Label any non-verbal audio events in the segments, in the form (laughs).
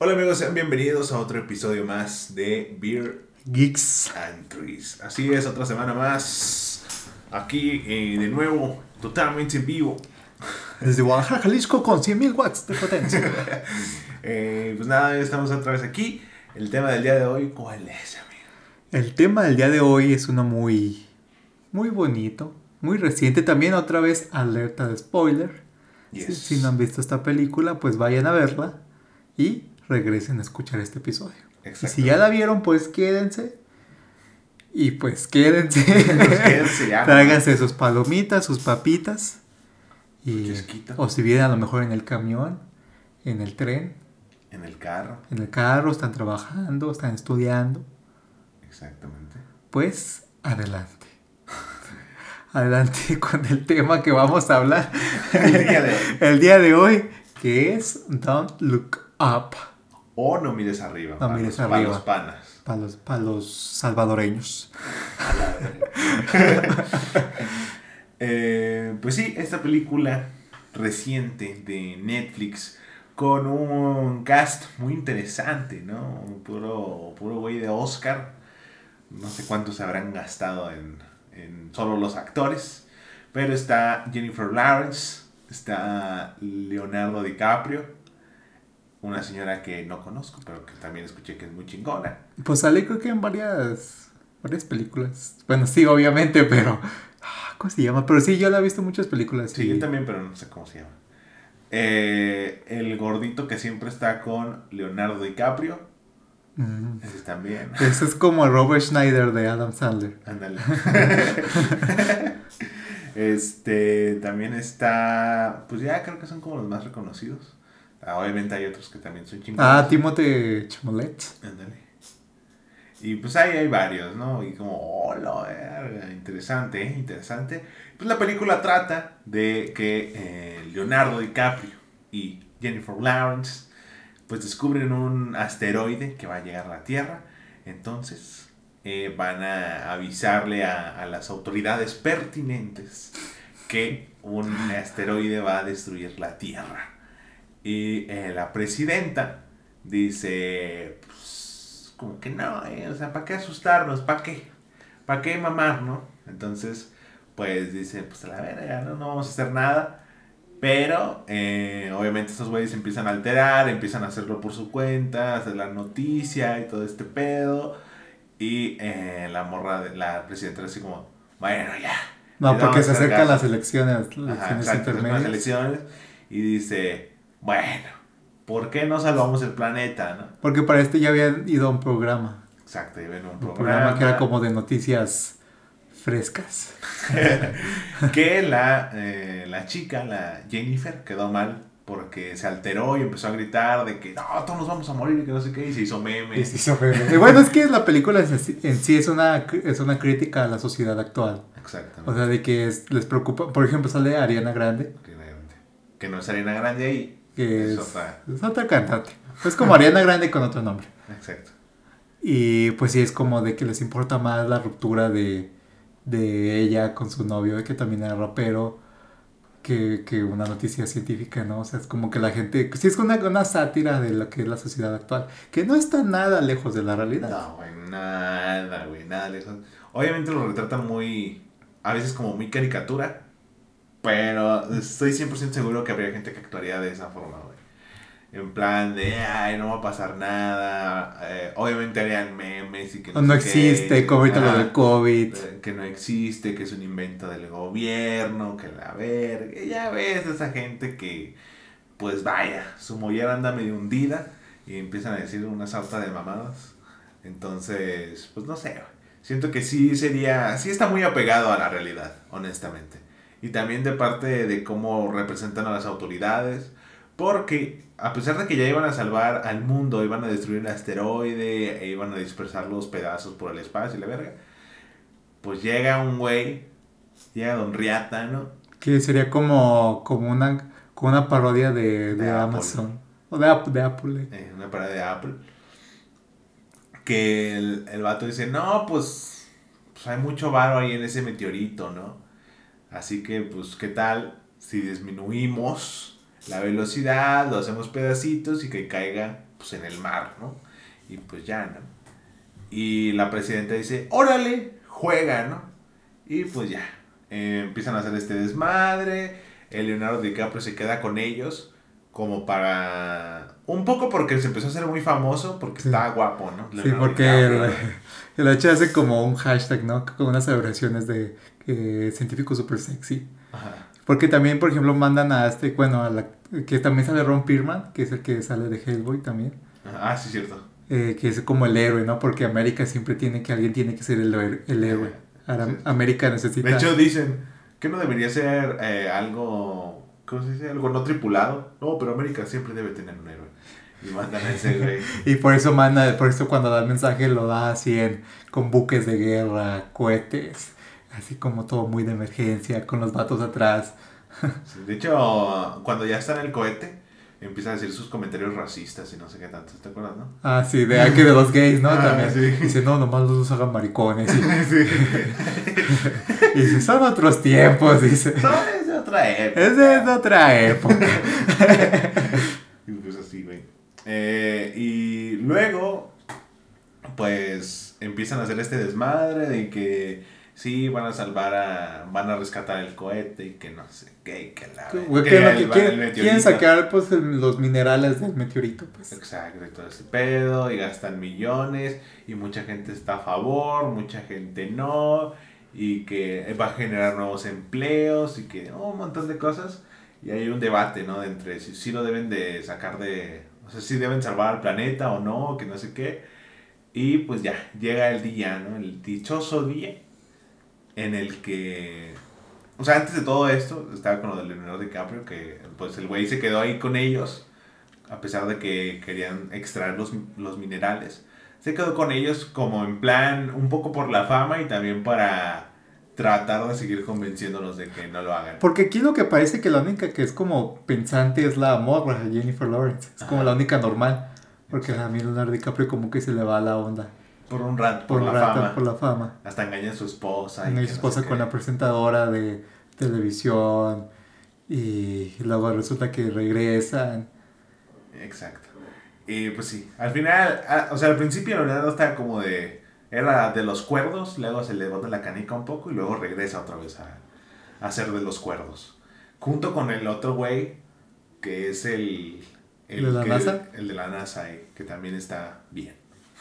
Hola amigos, sean bienvenidos a otro episodio más de Beer Geeks. and Trees. Así es, otra semana más. Aquí eh, de nuevo, totalmente en vivo. Desde Guadalajara, Jalisco, con 100.000 watts de potencia. (laughs) Eh, pues nada, estamos otra vez aquí. El tema del día de hoy, ¿cuál es, amigo? El tema del día de hoy es uno muy, muy bonito, muy reciente. También otra vez alerta de spoiler. Si no han visto esta película, pues vayan a verla y regresen a escuchar este episodio. Y si ya la vieron, pues quédense. Y pues quédense. (laughs) Pues quédense ya. Tráiganse sus palomitas, sus papitas. Y, o si vienen a lo mejor en el camión, en el tren, En el carro, en el carro, están trabajando, están estudiando. exactamente. Pues adelante. Adelante (laughs) con el tema que vamos a hablar El día de hoy. (laughs) el día de hoy, que es Don't Look Up O no mires arriba. No para mires los- para arriba. los panas. para los, para los salvadoreños. (laughs) Eh, pues sí, esta película reciente de Netflix con un cast muy interesante, ¿no? Un Puro, puro güey de Oscar. No sé cuántos se habrán gastado en, en solo los actores. Pero está Jennifer Lawrence, está Leonardo DiCaprio, una señora que no conozco, pero que también escuché que es muy chingona. Pues sale creo que en varias, varias películas. Bueno, sí, obviamente, pero... ah, ¿Cómo se llama? Pero sí, yo la he visto en muchas películas. Sí, y- yo también, pero no sé cómo se llama. Eh, el gordito que siempre está con Leonardo DiCaprio. Mm. Ese también. Ese es como el Robert Schneider de Adam Sandler. Ándale. (laughs) este también está. Pues ya creo que son como los más reconocidos. Ah, obviamente hay otros que también son chingones. Ah, Timothée Chalamet. Ándale. Y pues ahí hay varios, ¿no? Y como, hola, verga, interesante, ¿eh? Interesante. Pues la película trata de que eh, Leonardo DiCaprio y Jennifer Lawrence pues descubren un asteroide que va a llegar a la Tierra. Entonces eh, van a avisarle a, a las autoridades pertinentes que un asteroide va a destruir la Tierra. Y eh, la presidenta dice, pues, como que no, eh, o sea, ¿para qué asustarnos? ¿Para qué? ¿Para qué mamar, no? Entonces, pues dice, pues a la verga, no, no vamos a hacer nada. Pero, eh, obviamente estos güeyes empiezan a alterar, empiezan a hacerlo por su cuenta, hacer la noticia y todo este pedo. Y eh, la morra, de, la presidenta así como, bueno, ya. No, porque se acercan caso". las elecciones, las Ajá, elecciones exacto, son las intermedias. elecciones. Y dice, bueno, ¿por qué no salvamos el planeta, no? Porque para este ya habían ido a un programa. Exacto, y ven un Un programa, programa que era como de noticias frescas. (laughs) que la, eh, la chica, la Jennifer, quedó mal porque se alteró y empezó a gritar de que no, todos nos vamos a morir y que no sé qué, y se hizo meme. Y se hizo meme. Y bueno, es que la película en sí- es una, es una crítica a la sociedad actual. Exactamente. O sea, de que es- les preocupa. Por ejemplo, sale Ariana Grande, que, que no es Arena Grande ahí. Que Es es, otra. es otra cantante. Es como Ariana Grande con otro nombre. Exacto. Y pues sí, es como de que les importa más la ruptura de, de ella con su novio, que también era rapero, que, que una noticia científica, ¿no? O sea, es como que la gente, sí es una, una sátira de lo que es la sociedad actual, que no está nada lejos de la realidad. No, güey, nada, güey, nada lejos. Obviamente lo retratan muy, a veces como muy caricatura, pero estoy 100% seguro que habría gente que actuaría de esa forma, güey. En plan de, ay, no va a pasar nada. eh, obviamente harían memes y que O no sé qué, existe, como ahorita lo ajá, del COVID. eh, Que no existe, que es un invento del gobierno, que la verga. Ya ves esa gente que, pues vaya, su mollera anda medio hundida y empiezan a decir una sarta de mamadas. Entonces, pues no sé, siento que sí sería, sí está muy apegado a la realidad, honestamente. Y también de parte de cómo representan a las autoridades. Porque a pesar de que ya iban a salvar al mundo, iban a destruir el asteroide, e iban a dispersar los pedazos por el espacio y la verga, pues llega un güey, llega Don Riata, ¿no? Que sería como, como, una, como una parodia de, de. Amazon. O de, de Apple. eh. eh, una parada de Apple, que el, el vato dice, no, pues, pues hay mucho varo ahí en ese meteorito, ¿no? Así que, pues, ¿qué tal si disminuimos la velocidad, lo hacemos pedacitos y que caiga pues en el mar, ¿no? Y pues ya, ¿no? Y la presidenta dice, órale, juega, ¿no? Y pues ya, eh, empiezan a hacer este desmadre, el Leonardo DiCaprio se queda con ellos como para... Un poco porque se empezó a hacer muy famoso porque está guapo, ¿no? Sí, porque el, el (laughs) H hace como un hashtag, ¿no? Con unas celebraciones de eh, científico super sexy. Ajá. Porque también, por ejemplo, mandan a este, bueno, a la, que también sale Ron Pierman, que es el que sale de Hellboy también. Ah, sí, cierto. eh, que es como el héroe, ¿no? Porque América siempre tiene que, alguien tiene que ser el, héroe- el héroe. Ahora, Sí. América necesita... De hecho, dicen que no debería ser eh, algo, ¿cómo se dice? Algo no tripulado. No, pero América siempre debe tener un héroe. Y mandan a ese güey. (laughs) Y por eso manda, por eso cuando da el mensaje lo da así en, con buques de guerra, cohetes, así como todo muy de emergencia, con los vatos atrás. (laughs) Sí, De hecho, cuando ya está en el cohete, empieza a decir sus comentarios racistas y no sé qué tanto. ¿Te acuerdas, no? Ah, sí, de aquí de los gays, ¿no? (laughs) Ah, También. sí. Dice, no, nomás los hagan maricones. Y, sí. y dice, son otros tiempos, dice. No, es de otra época. Es de otra época. Y (laughs) pues así, güey. Eh, y luego, pues empiezan a hacer este desmadre de que sí, van a salvar a. van a rescatar el cohete y que no sé qué, y que la. Güey, que que el- que quieren, sacar pues el- los minerales del meteorito, pues. Exacto, y todo ese pedo, y gastan millones, y mucha gente está a favor, mucha gente no, y que va a generar nuevos empleos, y que oh, un montón de cosas. Y hay un debate, ¿no? De entre si, si lo deben de sacar de... O sea, si deben salvar al planeta o no, que no sé qué. Y pues ya, llega el día, ¿no? El dichoso día en el que... O sea, antes de todo esto, estaba con lo de Leonardo DiCaprio, que pues el güey se quedó ahí con ellos, a pesar de que querían extraer los, los minerales. Se quedó con ellos como en plan, un poco por la fama y también para tratar de seguir convenciéndonos de que no lo hagan. Porque aquí lo que parece que la única que es como pensante es la morra, Jennifer Lawrence. Es como la única normal. Porque a mí Leonardo DiCaprio como que se le va la onda. Por un rato, Por, por, un la rato, fama. por la fama. Hasta engaña a su esposa. Una que no esposa sé con qué. la presentadora de televisión. Y luego resulta que regresan. Exacto. Y pues sí, al final, o sea, al principio Leonardo estaba como de. Era de los cuerdos, luego se le bota la canica un poco y luego regresa otra vez a, a ser de los cuerdos. Junto con el otro güey, que es el. el ¿De la que- NASA? El de la NASA, eh, que también está bien.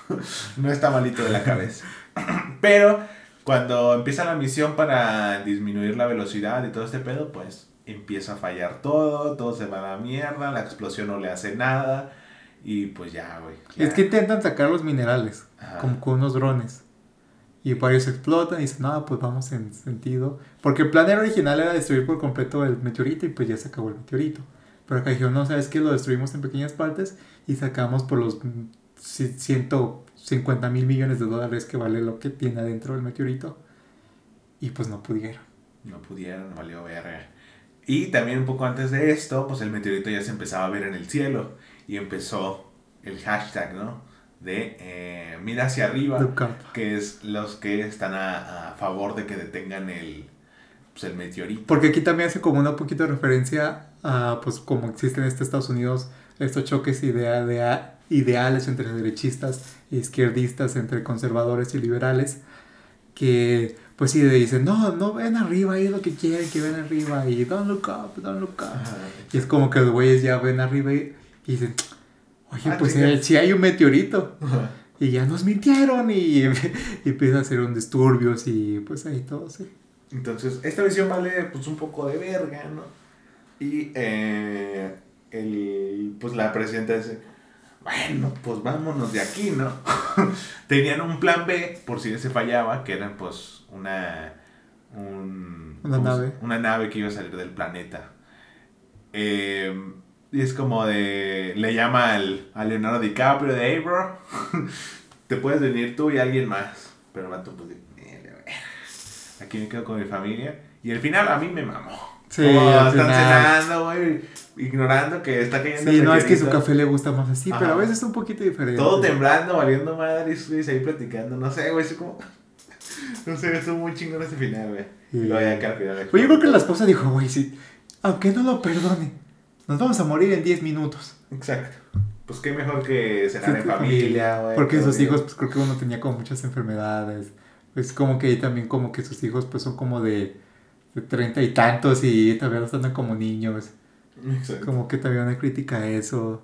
(laughs) no está malito de la cabeza. (clears throat) Pero cuando empieza la misión para disminuir la velocidad y todo este pedo, pues empieza a fallar todo, todo se va a la mierda, la explosión no le hace nada y pues ya, güey. Es que intentan sacar los minerales. Ajá. Como con unos drones. Y varios explotan y dicen, no, pues vamos en sentido. Porque el plan original era destruir por completo el meteorito y pues ya se acabó el meteorito. Pero acá dijeron, no, ¿sabes qué? Lo destruimos en pequeñas partes y sacamos por los mm, ci- 150 mil millones de dólares que vale lo que tiene adentro el meteorito. Y pues no pudieron. No pudieron, valió verga. Y también un poco antes de esto, pues el meteorito ya se empezaba a ver en el cielo y empezó el hashtag, ¿no? De eh, mira hacia arriba. Que es los que están a, a favor de que detengan el, pues, el meteorito. Porque aquí también hace como una poquito de referencia a, pues, como existen en este Estados Unidos, estos choques idea, de, ideales entre derechistas e izquierdistas, entre conservadores y liberales, que, pues sí, dicen, no, no ven arriba, ahí es lo que quieren, que ven arriba, y don't look up, don't look up. Y es como que los güeyes ya ven arriba y, y dicen, oye, Ah, pues chinga. si hay un meteorito. Y ya nos mintieron y, (laughs) y empieza a hacer un disturbios y pues ahí todo, sí. Entonces, esta visión vale pues un poco de verga, ¿no? Y eh, el, pues la presidenta dice, bueno, pues vámonos de aquí, ¿no? (laughs) Tenían un plan B por si ese fallaba, que era pues una... un- Una ¿cómo se- nave. Una nave que iba a salir del planeta. Eh, y es como de... Le llama al, a Leonardo DiCaprio de, hey, bro, (laughs) te puedes venir tú y alguien más. Pero el vato pues... "Eh. Aquí me quedo con mi familia. Y el final a mí me mamó. Sí, están final. cenando, güey, ignorando que está cayendo Sí, no, es que su café le gusta más así, pero a veces es un poquito diferente. Todo temblando, valiendo madre, y Luis ahí platicando. No sé, güey, es como... (laughs) No sé, estuvo muy chingón ese final, güey. Sí. Y luego ya que al final... Pues yo creo que la esposa dijo, güey, sí, aunque no lo perdone, nos vamos a morir en 10 minutos. Exacto. Pues qué mejor que cenar en familia, güey. Porque sus hijos, pues creo que uno tenía como muchas enfermedades. Es como que también como que sus hijos pues son como de, 30 y tantos y todavía los andan como niños. Exacto. Como que también una crítica a eso.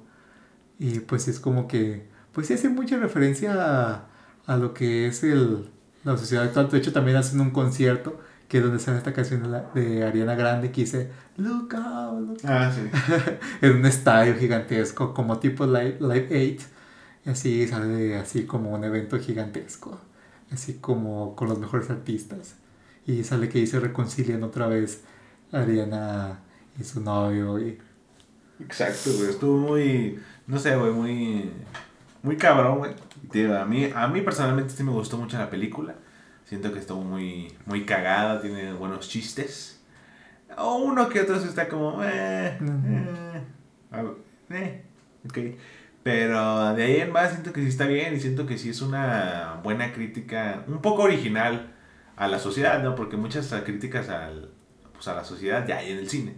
Y pues es como que, pues sí hace mucha referencia a, a lo que es el, la sociedad actual. De hecho también hacen un concierto que es donde sale esta canción de, Ariana Grande que dice, look out, look Ah, sí. (laughs) en un estadio gigantesco, como tipo Live, Live 8. Y así sale así como un evento gigantesco. Así como con los mejores artistas. Y sale que ahí se reconcilian otra vez Ariana y su novio. Y, Exacto, güey. Estuvo muy, no sé, güey, muy, muy cabrón, güey. A mí, a mí personalmente sí me gustó mucho la película. Siento que estuvo muy, muy cagada, tiene buenos chistes. O uno que otro está como, eh, eh, eh, ok. Pero de ahí en más siento que sí está bien y siento que sí es una buena crítica, un poco original a la sociedad, ¿no? Porque muchas críticas al, pues a la sociedad ya hay en el cine.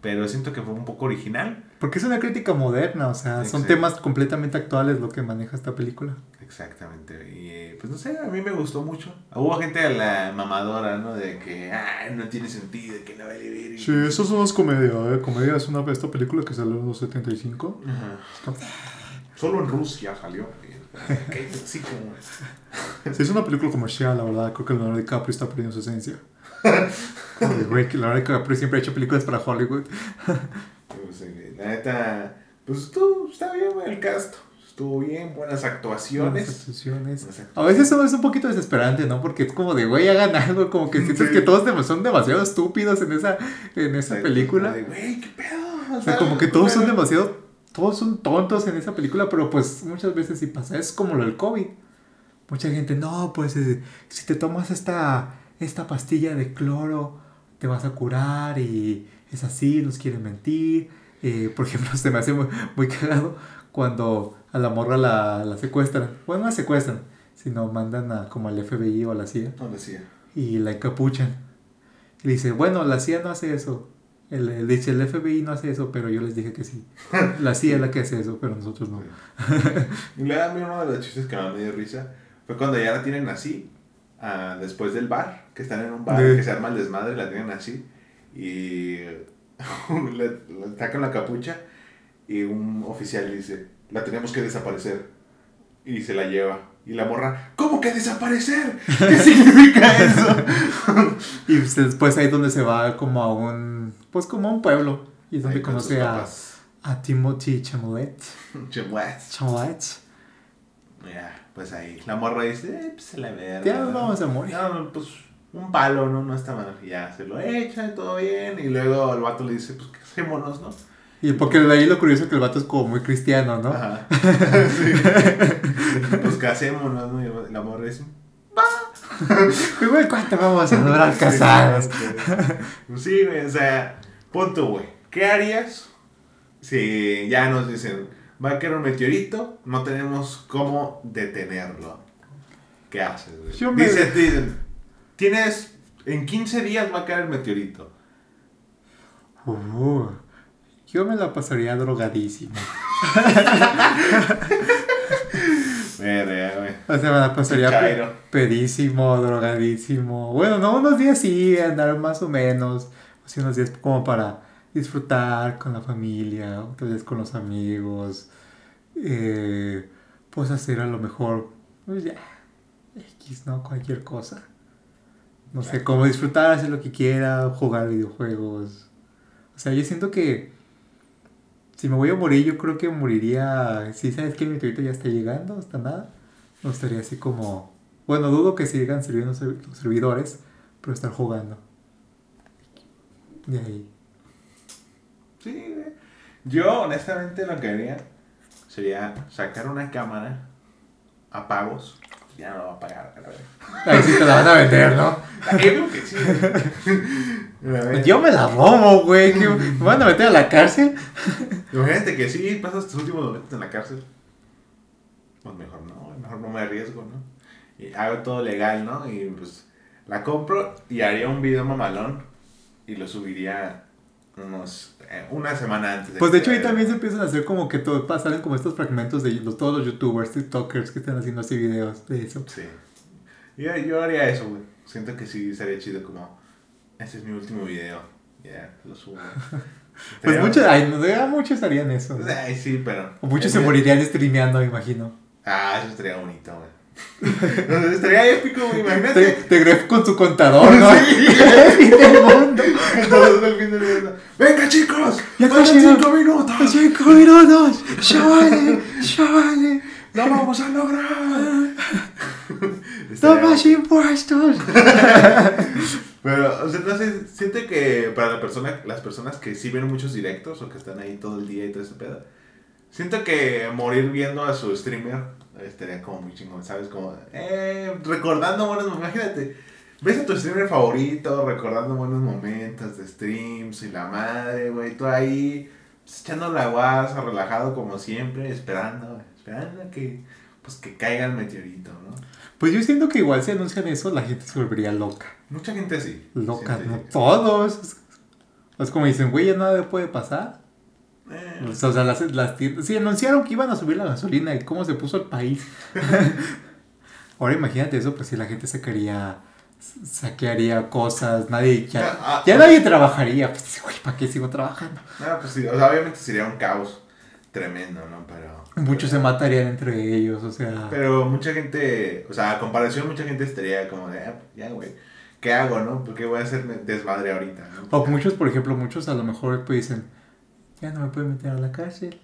Pero siento que fue un poco original. porque es una crítica moderna, o sea, son temas completamente actuales lo que maneja esta película. Exactamente. Y eh, pues no sé, a mí me gustó mucho. Hubo gente a la mamadora, ¿no? De que, ah, no tiene sentido, que no vale ver. Sí, eso no es comedia, ¿eh? Comedia es una esta película que salió en los 75. Ajá. Solo en Rusia salió. (laughs) Sí, como. Sí, es una película comercial, la verdad. Creo que Leonardo DiCaprio está perdiendo su esencia. (laughs) Leonardo DiCaprio siempre ha hecho películas para Hollywood. Pues, eh, la neta, pues estuvo, está bien, el cast. Estuvo bien, buenas Buenas actuaciones. actuaciones. Buenas A veces eso es un poquito desesperante, ¿no? Porque es como de, güey, hagan (laughs) algo. Como que sientes Sí. que todos son demasiado estúpidos en esa, en esa Exacto, película. como de, Güey, qué pedo. O sea, como que todos son demasiado, todos son tontos en esa película, pero pues muchas veces sí pasa. Es como lo del COVID. Mucha gente, no, pues eh, si te tomas esta, esta pastilla de cloro, te vas a curar y es así, nos quieren mentir. Eh, por ejemplo, (laughs) se me hace muy, muy cagado cuando a la morra la, la secuestran. Bueno, no la secuestran, sino mandan a, como al FBI o a la CIA No decía. y la encapuchan. Y dice, bueno, la CIA no hace eso. El, el- dice, el FBI no hace eso, pero yo les dije que sí. (laughs) La CIA es la que hace eso, pero nosotros no. Y luego a mí uno de los chistes que me dio risa fue cuando ya la tienen así, ah, después del bar, que están en un bar, Sí. que se arma el desmadre, la tienen así, y (laughs) le, le sacan la capucha y un oficial dice, la tenemos que desaparecer, y se la lleva. Y la morra, ¿cómo que desaparecer? ¿Qué (laughs) significa eso? (laughs) Y pues, después ahí es donde se va como a un, pues como a un pueblo. Y es donde Ahí conoce a, a Timothy Chamolet. (laughs) Chemuas. Chamolet. Ya, pues ahí. La morra dice, eh, pues se la verga. Ya vamos a morir. No, pues un palo, ¿no? No está mal. Ya se lo echa, todo bien. Y luego el vato le dice, pues casémonos, ¿no? Y porque de ahí lo curioso es que el vato es como muy cristiano, ¿no? Ajá. (laughs) Sí. Pues casémonos, ¿no? Y la morra dice, Y, güey, ¿cuánto vamos a durar casados? Pues sí, güey, o sea, punto, güey. ¿Qué harías si ya nos dicen, va a caer un meteorito, no tenemos cómo detenerlo? ¿Qué haces, güey? Yo me- Dicen, dicen, tienes, en 15 días va a caer el meteorito. Uh, yo me la pasaría drogadísimo. O sea, me la pasaría pedísimo, drogadísimo. Bueno, no, unos días sí, andar más o menos. Así unos días como para disfrutar con la familia, otros días con los amigos. Eh, pues hacer a lo mejor, pues ya, X, ¿no? Cualquier cosa. No sé, como disfrutar, hacer lo que quiera, jugar videojuegos. O sea, yo siento que si me voy a morir, yo creo que moriría. Si sabes que el meteorito ya está llegando, hasta nada. Me gustaría así como. Bueno, dudo que sigan sirviendo los servidores, pero estar jugando. De ahí. Sí. Yo, honestamente, lo que haría sería sacar una cámara a pagos. Ya no lo va a pagar, a la. Ahí sí te la van a vender, ¿no? (laughs) Que sí. (laughs) Yo me la robo, güey. ¿Me van a meter a la cárcel? (laughs) Imagínate que sí, pasas tus últimos momentos en la cárcel. Pues mejor no, mejor no me arriesgo, ¿no? Y hago todo legal, ¿no? Y pues la compro y haría un video mamalón y lo subiría unos, una semana antes. Pues de hecho ahí también se empiezan a hacer como que todo, salen como estos fragmentos de los, todos los youtubers, tiktokers que están haciendo así videos de eso. Sí. Yo, yo haría eso, güey. Siento que sí sería chido como, este es mi último video. Ya, lo subo. (laughs) Pues muchos, ay, no, muchos harían eso. Ay, sí, pero... O muchos se morirían streameando, me imagino. Ah, eso estaría bonito, güey. Estaría épico, güey, Te, imagínate. te gref con su contador, ¿no? Sí. (laughs) Fin del mundo. Todos del fin del mundo. Venga, chicos. Ya faltan cinco minutos. Cinco minutos. Chavales, chavales. ¡Lo vamos a lograr! No (laughs) Estaría- más impuestos. (laughs) Pero, o sea, no sé, siento que para la persona, las personas que sí ven muchos directos o que están ahí todo el día y todo ese pedo, siento que morir viendo a su streamer estaría como muy chingón, ¿sabes? Como, eh, recordando buenos momentos, imagínate, ves a tu streamer favorito, recordando buenos momentos de streams y la madre, güey, tú ahí, pues, echando la guasa, relajado como siempre, esperando, esperando a que, pues, que caiga el meteorito, ¿no? Pues yo siento que igual si anuncian eso, la gente se volvería loca. Mucha gente sí. Loca, no todos. Es como dicen, güey, ya nada puede pasar. Eh, O sea, las, las tiendas. Sí, anunciaron que iban a subir la gasolina y cómo se puso el país. (laughs) Ahora imagínate eso, pues si la gente sacaría. Saquearía cosas, nadie. Ya, Ah, ya ah, nadie trabajaría. Pues, güey, ¿para qué sigo trabajando? No, pues sí, o sea, obviamente sería un caos tremendo, ¿no? Pero. Muchos se matarían entre ellos, o sea. Pero mucha gente, o sea, a comparación, mucha gente estaría como de, ah, ya, güey, ¿qué hago, no? ¿Por qué voy a hacerme desmadre ahorita, no? O muchos, por ejemplo, muchos a lo mejor pues dicen, ya no me pueden meter a la cárcel.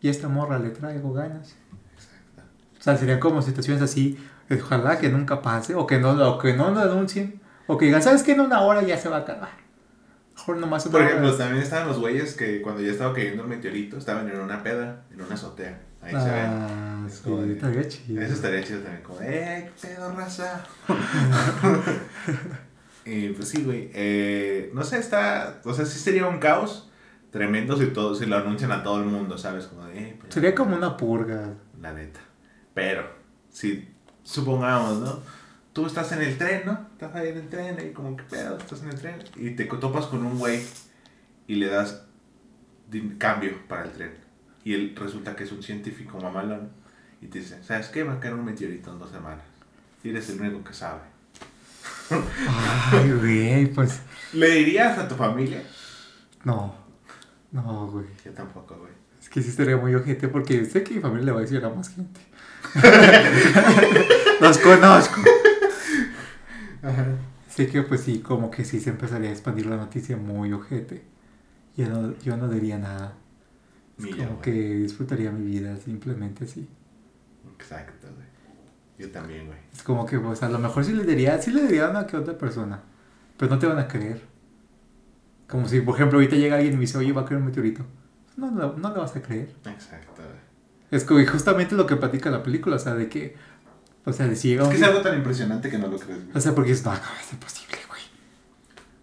Y a esta morra le traigo ganas. Exacto. O sea, serían como situaciones así. Ojalá que nunca pase. O que no, o que no lo anuncien. O que digan, ¿sabes qué? En una hora ya se va a acabar. Mejor nomás Por ejemplo, hora. también estaban los güeyes que cuando ya estaba cayendo el meteorito, estaban en una peda, en una azotea. Ahí se ven. Ah, Es sí, estaría chido. Eso estaría chido también, como, ¡eh, qué pedo, raza! (laughs) (laughs) y pues sí, güey. eh, no sé, está. O sea, sí sería un caos tremendo si, todo, si lo anuncian a todo el mundo, ¿sabes? Como de, eh, pues, Sería como una purga. La neta. Pero, si supongamos, ¿no? Tú estás en el tren, ¿no? Estás ahí en el tren, y como, ¿qué pedo? Estás en el tren. Y te topas con un güey y le das cambio para el tren. Y él resulta que es un científico mamalón. Y te dice, ¿sabes qué? Va a caer un meteorito en dos semanas. Y eres el único que sabe. (laughs) Ay, güey, pues. ¿Le dirías a tu familia? No. No, güey. Yo tampoco, güey. Es que sí estaría muy ojete porque sé que mi familia le va a decir a más gente. (laughs) Los conozco. Sé que pues sí, como que sí se empezaría a expandir la noticia muy ojete. Yo no, yo no diría nada. Es yo, como güey. que disfrutaría mi vida simplemente así. Exacto, güey. Yo también, güey. Es como que pues a lo mejor sí le diría, sí le diría a una que otra persona. Pero no te van a creer. Como si, por ejemplo, ahorita llega alguien y me dice, oye, va a caer un meteorito. No, no, no le vas a creer. Exacto. Es que justamente lo que platica la película, o sea, de que, o sea, de si llega Es un... que es algo tan impresionante que no lo crees, güey. O sea, porque es, no, no, es imposible, güey.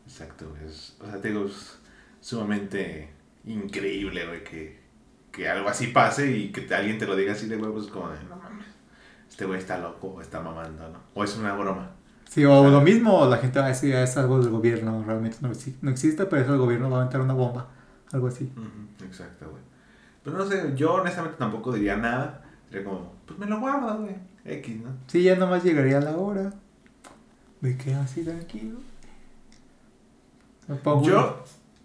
Exacto. Es- o sea, te digo, es sumamente increíble, güey, que, que algo así pase y que te- alguien te lo diga así de huevos, como de, no mames, este güey está loco o está mamando, ¿no? O es una broma. Sí, o lo mismo, la gente va a decir, "Ah, es algo del gobierno, realmente no, no existe, pero eso el gobierno va a aventar una bomba, algo así. Exacto, güey. Pero no sé, yo honestamente tampoco diría nada. Sería como, pues me lo guardo, güey. X, ¿no? Sí, ya nomás llegaría la hora. Me quedo así tranquilo. Me pongo Yo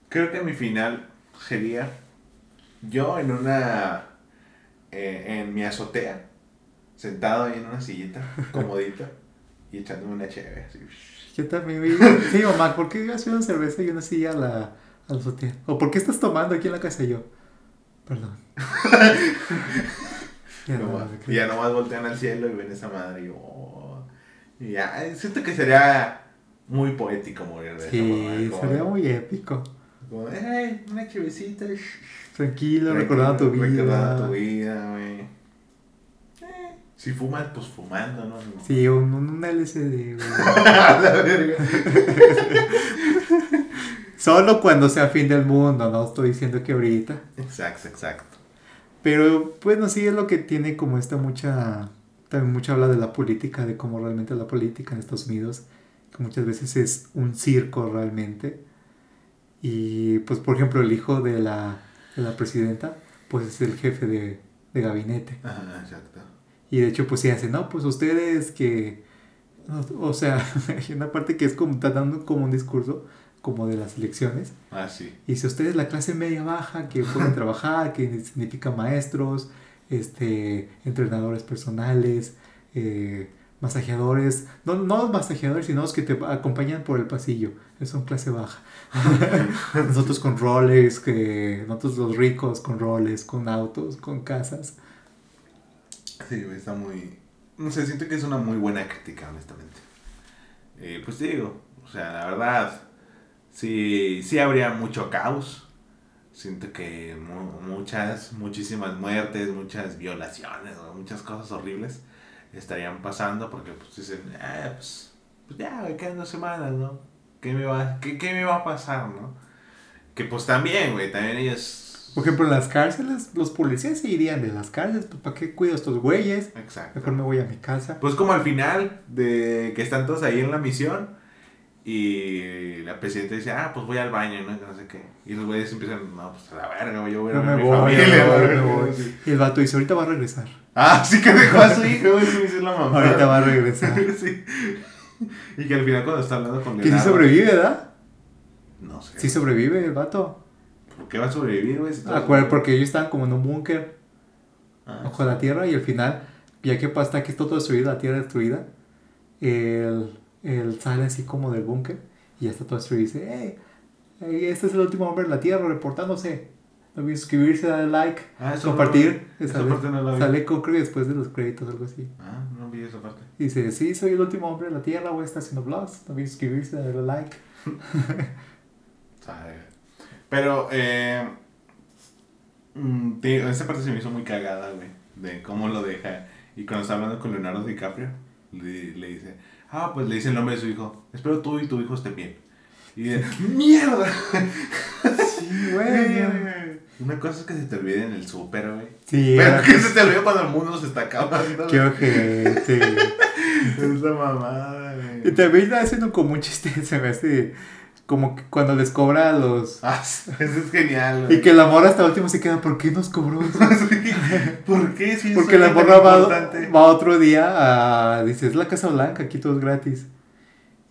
creo que mi final sería yo en una. eh, en mi azotea, sentado ahí en una sillita, comodita, (laughs) y echándome una chévere. Así. Yo también vi. Sí, mamá, ¿por qué hacer una cerveza y una silla a la, a la azotea? ¿O por qué estás tomando aquí en la casa Y yo? Perdón. (laughs) Ya no, y creo. ya nomás voltean al cielo y ven esa madre y yo. oh. Y ya, eh, siento que sería muy poético morir de esa Sí, como- sería muy épico. Como, hey, una chivecita. Tranquilo, recordando tu vida. Recordando tu vida, güey. Si fumas, pues fumando, ¿no? Sí, un, un LCD, güey. (laughs) La verga. Solo cuando sea fin del mundo, no estoy diciendo que ahorita. Exacto, exacto. Pero bueno, sí es lo que tiene como esta mucha, también mucho habla de la política, de cómo realmente la política en Estados Unidos, que muchas veces es un circo realmente. Y pues, por ejemplo, el hijo de la, de la presidenta, pues es el jefe de, de gabinete. Ajá, exacto. Y de hecho, pues sí hace, no, pues ustedes que. O sea, (laughs) hay una parte que es como, está dando como un discurso, como de las elecciones. Ah, sí. Y si ustedes, la clase media baja, que (laughs) pueden trabajar, que significa maestros, este, entrenadores personales, eh, masajeadores, no, no los masajeadores, sino los que te acompañan por el pasillo, son clase baja. (laughs) nosotros con roles, que nosotros los ricos con roles, con autos, con casas. Sí, está muy... No sé, siento que es una muy buena crítica, honestamente. Eh, pues te digo, o sea, la verdad, sí, sí habría mucho caos. Siento que mu- muchas, muchísimas muertes, muchas violaciones, muchas cosas horribles estarían pasando porque pues dicen, ah, pues, pues ya, quedan dos semanas, ¿no? ¿Qué me va, qué, qué me va a pasar, no? Que pues también, güey, también ellos... Por ejemplo, en las cárceles, los policías se irían de las cárceles, pues ¿para qué cuido a estos güeyes? Exacto. Mejor me voy a mi casa. Pues como al final de que están todos ahí en la misión y la presidenta dice, ah, pues voy al baño, ¿no? No sé qué. Y los güeyes empiezan, no, pues a la verga, yo voy a ver a me mi voy, familia. me voy, güey". me voy. Sí. Y el vato dice, ahorita va a regresar. Ah, sí que dejó a su hijo, hizo la mamá. Ahorita va a regresar. (laughs) sí. Y que al final cuando está hablando con Que sí sobrevive, ¿verdad? No sé. Sí sobrevive el vato. ¿Por qué va a sobrevivir, güey? si todo- Acuérdate, porque ellos estaban como en un búnker Ah, bajo la tierra y al final, ya que pasa que está todo destruido, la tierra destruida, él, él sale así como del búnker y ya está todo destruido y dice, hey, hey, este es el último hombre en la tierra reportándose. No olviden suscribirse, darle like, Ah, eso compartir. no- sale, parte no la vi. sale después de los créditos o algo así. Ah, no vi esa parte. Dice, sí, soy el último hombre en la tierra, voy a estar haciendo vlogs. No olviden suscribirse, darle like. (laughs) Pero, eh. mm, digo, esa parte se me hizo muy cagada, güey. De cómo lo deja. Y cuando está hablando con Leonardo DiCaprio, le, le dice: Ah, pues le dice el nombre de su hijo. Espero tú y tu hijo estén bien. Y dice: (laughs) ¡Mierda! (laughs) Sí, güey. Una cosa es que se te olvide en el súper, güey. Sí, Pero que se te olvide cuando el mundo se está acabando. qué ojete. (laughs) Esa mamada, Y güey. también está haciendo como un chiste, se me hace como que cuando les cobra a los... (laughs) Ah, eso es genial, güey. Y que la morra hasta último se queda, ¿por qué nos cobró eso? (laughs) ¿Por qué? Si Porque la morra va, va otro día a... Dice, es la Casa Blanca, aquí todo es gratis.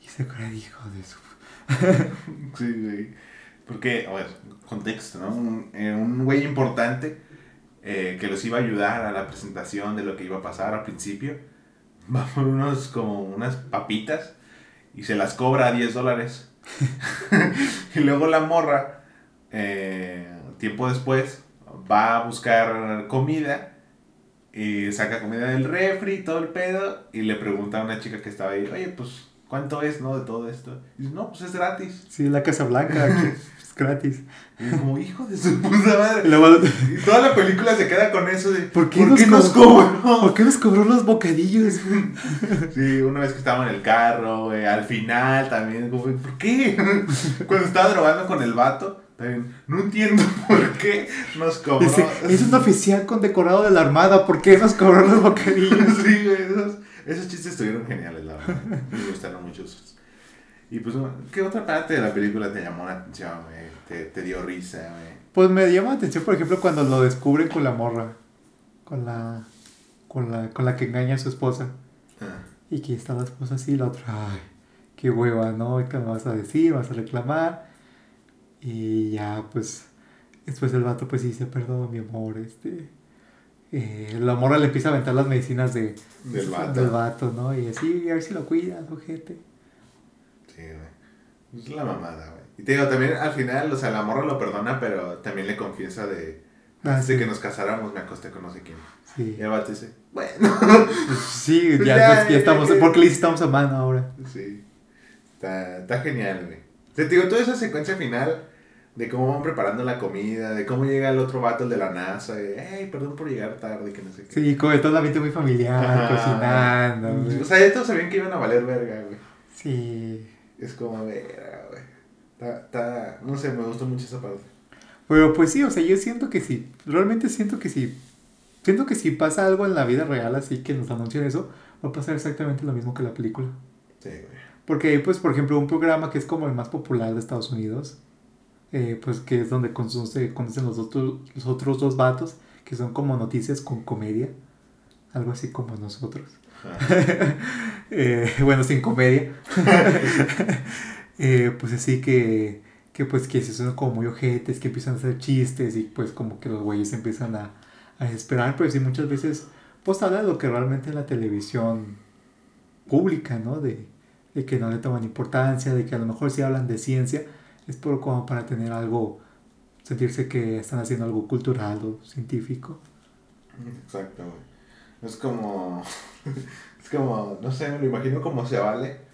Y se acuerda, hijo de su... (laughs) Sí, güey. Porque, a ver, contexto, ¿no? Un, eh, un güey importante eh, que los iba a ayudar a la presentación de lo que iba a pasar al principio, va por unos, como unas papitas y se las cobra a 10 dólares. (laughs) y luego la morra, eh, tiempo después, va a buscar comida y saca comida del refri todo el pedo y le pregunta a una chica que estaba ahí, oye, pues, ¿cuánto es, no, de todo esto? Y dice, no, pues es gratis. Sí, la Casa Blanca, (laughs) gratis. Y como, hijo de su puta madre. Y toda la película se queda con eso de, ¿por qué, nos, cobró? cobró? ¿Por qué nos cobró los bocadillos? Sí, una vez que estaba en el carro, güey, al final también, como, ¿por qué? (laughs) Cuando estaba drogando con el vato, también, no entiendo por qué nos cobró. Es un oficial condecorado de la Armada, ¿por qué nos cobró los bocadillos? (laughs) Sí, güey, esos, esos chistes estuvieron geniales, la verdad. Me gustaron mucho esos. Y pues, ¿qué otra parte de la película te llamó la atención, güey? Te, te dio risa, güey. Pues me llama la atención, por ejemplo, cuando lo descubren con la morra. Con la, con la, con la que engaña a su esposa. Ah, Y que está la esposa así, la otra, ay, qué hueva, ¿no? ¿Qué me vas a decir? ¿Vas a reclamar? Y ya, pues, después el vato pues dice, perdón, mi amor, este... eh, la morra le empieza a aventar las medicinas de, Del vato. del vato, ¿no? Y así, a ver si lo cuidas, ojete. Sí, güey. Es la mamada, güey. Y te digo, también al final, o sea, la morra lo perdona, pero también le confiesa de... Ah, Antes de que nos casáramos me acosté con no sé quién. Sí, Y el vato dice, bueno. (laughs) Sí, ya, ya, pues, ya estamos, porque le estamos a mano ahora. Sí. Está, está genial, güey. Te digo, toda esa secuencia final de cómo van preparando la comida, de cómo llega el otro vato el de la NASA, de, hey, perdón por llegar tarde, que no sé qué. Sí, como todo el ambiente muy familiar, cocinando, güey. O sea, ya todos sabían que iban a valer verga, güey. Sí. Es como, verga, güey. Está, está, no sé, me gustó mucho esa parte. Pero pues sí, o sea, yo siento que sí, realmente siento que sí, siento que si pasa algo en la vida real así que nos anuncian eso, va a pasar exactamente lo mismo que la película. Sí, güey. Porque hay pues, por ejemplo, un programa que es como el más popular de Estados Unidos, eh, pues que es donde se conocen los otros, los otros dos vatos, que son como noticias con comedia, algo así como nosotros. (laughs) Eh, bueno, sin comedia. (laughs) Eh, pues así que, que pues que se son como muy ojetes, que empiezan a hacer chistes y pues como que los güeyes empiezan a, a esperar, pero sí muchas veces pues habla de lo que realmente la televisión pública, ¿no? De, de que no le toman importancia, de que a lo mejor si hablan de ciencia es por como para tener algo, sentirse que están haciendo algo cultural o científico. Exacto, Es como, (laughs) es como, no sé, me lo imagino como se vale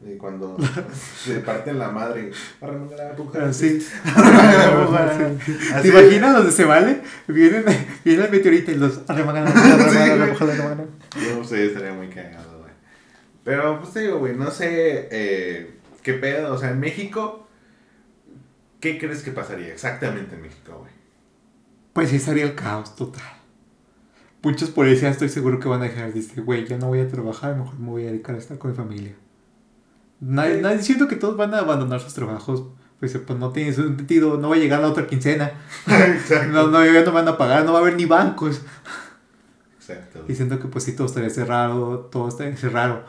de cuando (laughs) se parten la madre. Ah, sí. (laughs) ¿Te imaginas los de se vale? Vienen, viene el meteorito y los arremangan la mano. Yo no sé, estaría muy cagado, güey. Pero, pues te digo, güey, no sé eh, qué pedo. O sea, en México, ¿qué crees que pasaría exactamente en México, güey? Pues sí, sería el caos total. Muchos policías estoy seguro que van a dejar, dice, güey, yo no voy a trabajar, mejor me voy a dedicar a estar con mi familia. Nadie, nadie siento que todos van a abandonar sus trabajos. Pues, pues no tiene sentido, no va a llegar la otra quincena. (laughs) no, no, ya no van a pagar, no va a haber ni bancos. Exacto. Y siento que pues sí, todo estaría cerrado, todo estaría cerrado.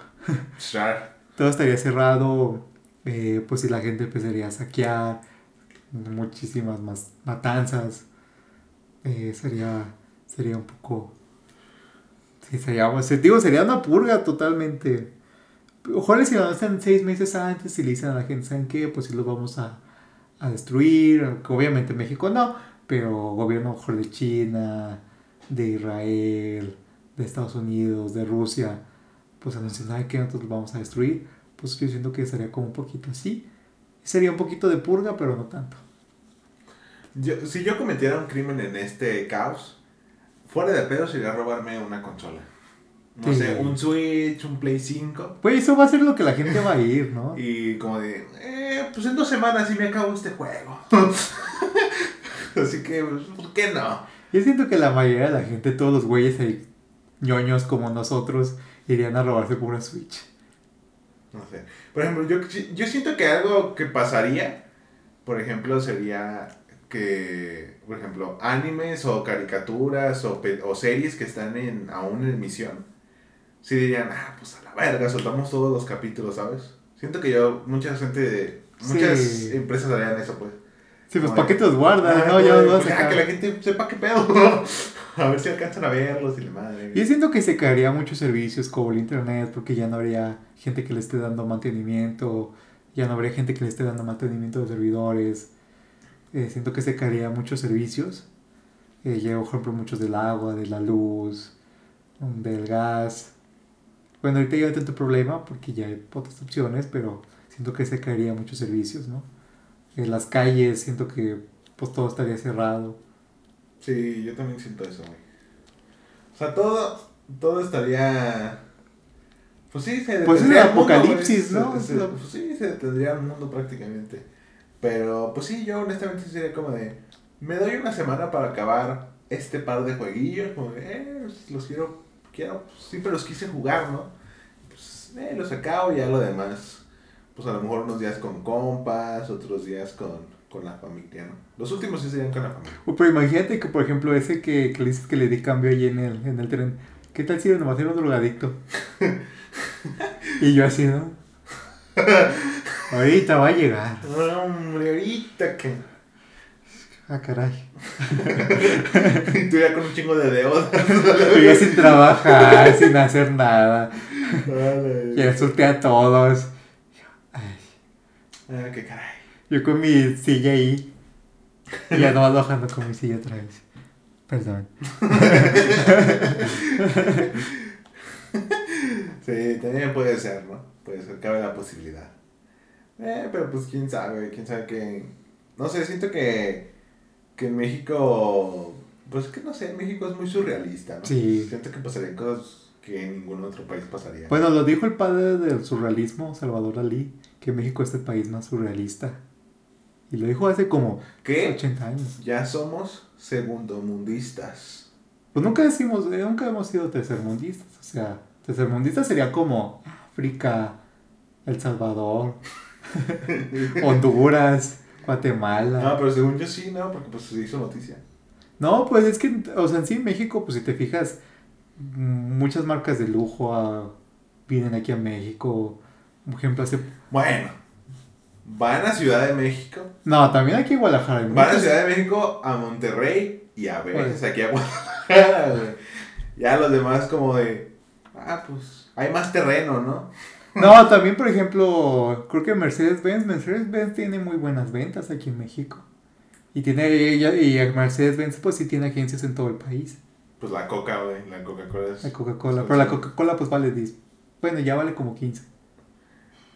todo estaría cerrado, eh, pues si la gente empezaría a saquear, muchísimas más matanzas. Eh, sería, sería un poco... Sí, sería, digo, sería una purga totalmente Ojalá si lo hacen seis meses antes y le dicen a la gente, ¿saben qué? Pues sí los vamos a, destruir. Obviamente México no, pero gobierno mejor de China, de Israel, de Estados Unidos, de Rusia, pues anuncian, ¿saben qué? Nosotros los vamos a destruir. Pues yo siento que sería como un poquito así. Sería un poquito de purga, pero no tanto. Yo, si yo cometiera un crimen en este caos, fuera de pedo sería robarme una consola. No sé, un Switch, un Play 5. Pues eso va a ser lo que la gente va a ir, ¿no? (laughs) y como de, eh, pues en dos semanas sí me acabo este juego. (laughs) Así que, pues, ¿por qué no? Yo siento que la mayoría de la gente, todos los güeyes ahí, ñoños como nosotros, irían a robarse por una Switch. No sé. Por ejemplo, yo, yo siento que algo que pasaría, por ejemplo, sería que, por ejemplo, animes o caricaturas o, o series que están en, aún en emisión sí dirían, ah, pues a la verga, soltamos todos los capítulos, ¿sabes? Siento que yo, mucha gente, muchas empresas harían eso, pues. Sí, pues ¿para qué te los guardan? no, ya no pues, que la gente sepa qué pedo, (laughs) a ver si alcanzan a verlos y le madre. Yo siento que se caería muchos servicios como el internet, porque ya no habría gente que le esté dando mantenimiento, ya no habría gente que le esté dando mantenimiento de servidores. Eh, siento que se caería muchos servicios. Eh, ya, por ejemplo, muchos del agua, de la luz, del gas. Bueno, ahorita ya no hay tanto problema porque ya hay otras opciones, pero siento que se caería muchos servicios, ¿no? En las calles siento que pues todo estaría cerrado. Sí, yo también siento eso, güey. O sea, todo, todo estaría... Pues sí, se Pues es el apocalipsis, ¿no? pues sí, se detendría el mundo prácticamente. Pero pues sí, yo honestamente sería como de... Me doy una semana para acabar este par de jueguillos, como de, eh, pues, los quiero quiero, pues, siempre los quise jugar, ¿no? Pues eh, los acabo y ya lo demás. Pues a lo mejor unos días con compas, otros días con, con la familia, ¿no? Los últimos sí serían con la familia. pero imagínate que, por ejemplo, ese que, que le dices que le di cambio ahí en el, en el tren. ¿Qué tal si nomás era un drogadicto? (laughs) y yo así, ¿no? (laughs) ahorita va a llegar. Hombre, ahorita que... Ah, caray. y (laughs) tú ya con un chingo de deudas. Tú ya sin trabajar, sin hacer nada. Vale. Ya a todos. Ay. Ah, qué caray. Yo con mi silla ahí. Y ya no bajando con mi silla otra vez. Perdón. (laughs) sí, también puede ser, ¿no? Puede ser, cabe la posibilidad. Eh, pero pues quién sabe, quién sabe que... No sé, siento que que en México, pues que no sé, México es muy surrealista, ¿no? Sí. Siento que pasarían cosas que en ningún otro país pasaría. Bueno, lo dijo el padre del surrealismo, Salvador Dalí, que México es el país más surrealista. Y lo dijo hace como ¿Qué? 80 años. Ya somos segundomundistas. Pues nunca decimos, eh, nunca hemos sido tercermundistas. O sea, tercermundistas sería como África, El Salvador, (laughs) Honduras. Guatemala. No, pero según yo sí, ¿no? Porque pues se hizo noticia. No, pues es que, o sea, en sí, México, pues si te fijas, muchas marcas de lujo ah, vienen aquí a México. Por ejemplo, hace... Bueno, van a Ciudad de México. No, también aquí en Guadalajara. Van a Ciudad de México, a Monterrey y a veces Pues. aquí a Guadalajara. Ya los demás como de, ah, pues hay más terreno, ¿no? No, también, por ejemplo, creo que Mercedes-Benz, Mercedes-Benz tiene muy buenas ventas aquí en México. Y tiene y Mercedes-Benz pues sí tiene agencias en todo el país. Pues la Coca, güey, la Coca-Cola es... La Coca-Cola, pero la Coca-Cola pues vale 10. Bueno, ya vale como 15.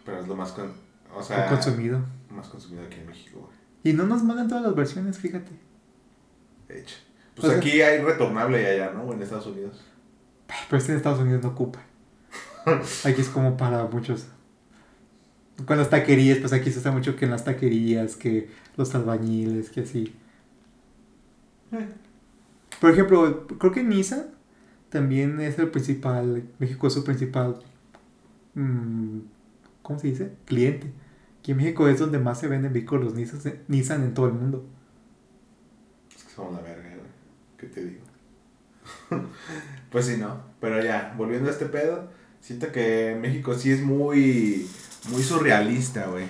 Pero es lo más, con, o sea, consumido. más consumido aquí en México, güey. Y no nos mandan todas las versiones, fíjate. De hecho. Pues O sea- aquí hay retornable y allá, ¿no? En Estados Unidos. Pero este en Estados Unidos no ocupa. (laughs) Aquí es como para muchos. Con las taquerías, pues aquí se usa mucho que en las taquerías, que los albañiles, que así. Por ejemplo, creo que Nissan también es el principal, México es su principal, mm, ¿cómo se dice? Cliente. Aquí en México es donde más se venden vehículos Nissan, Nissan en todo el mundo. Es que somos la verga. ¿Qué te digo? (laughs) pues sí, no. Pero ya, volviendo a este pedo, siento que México sí es muy, muy surrealista, güey.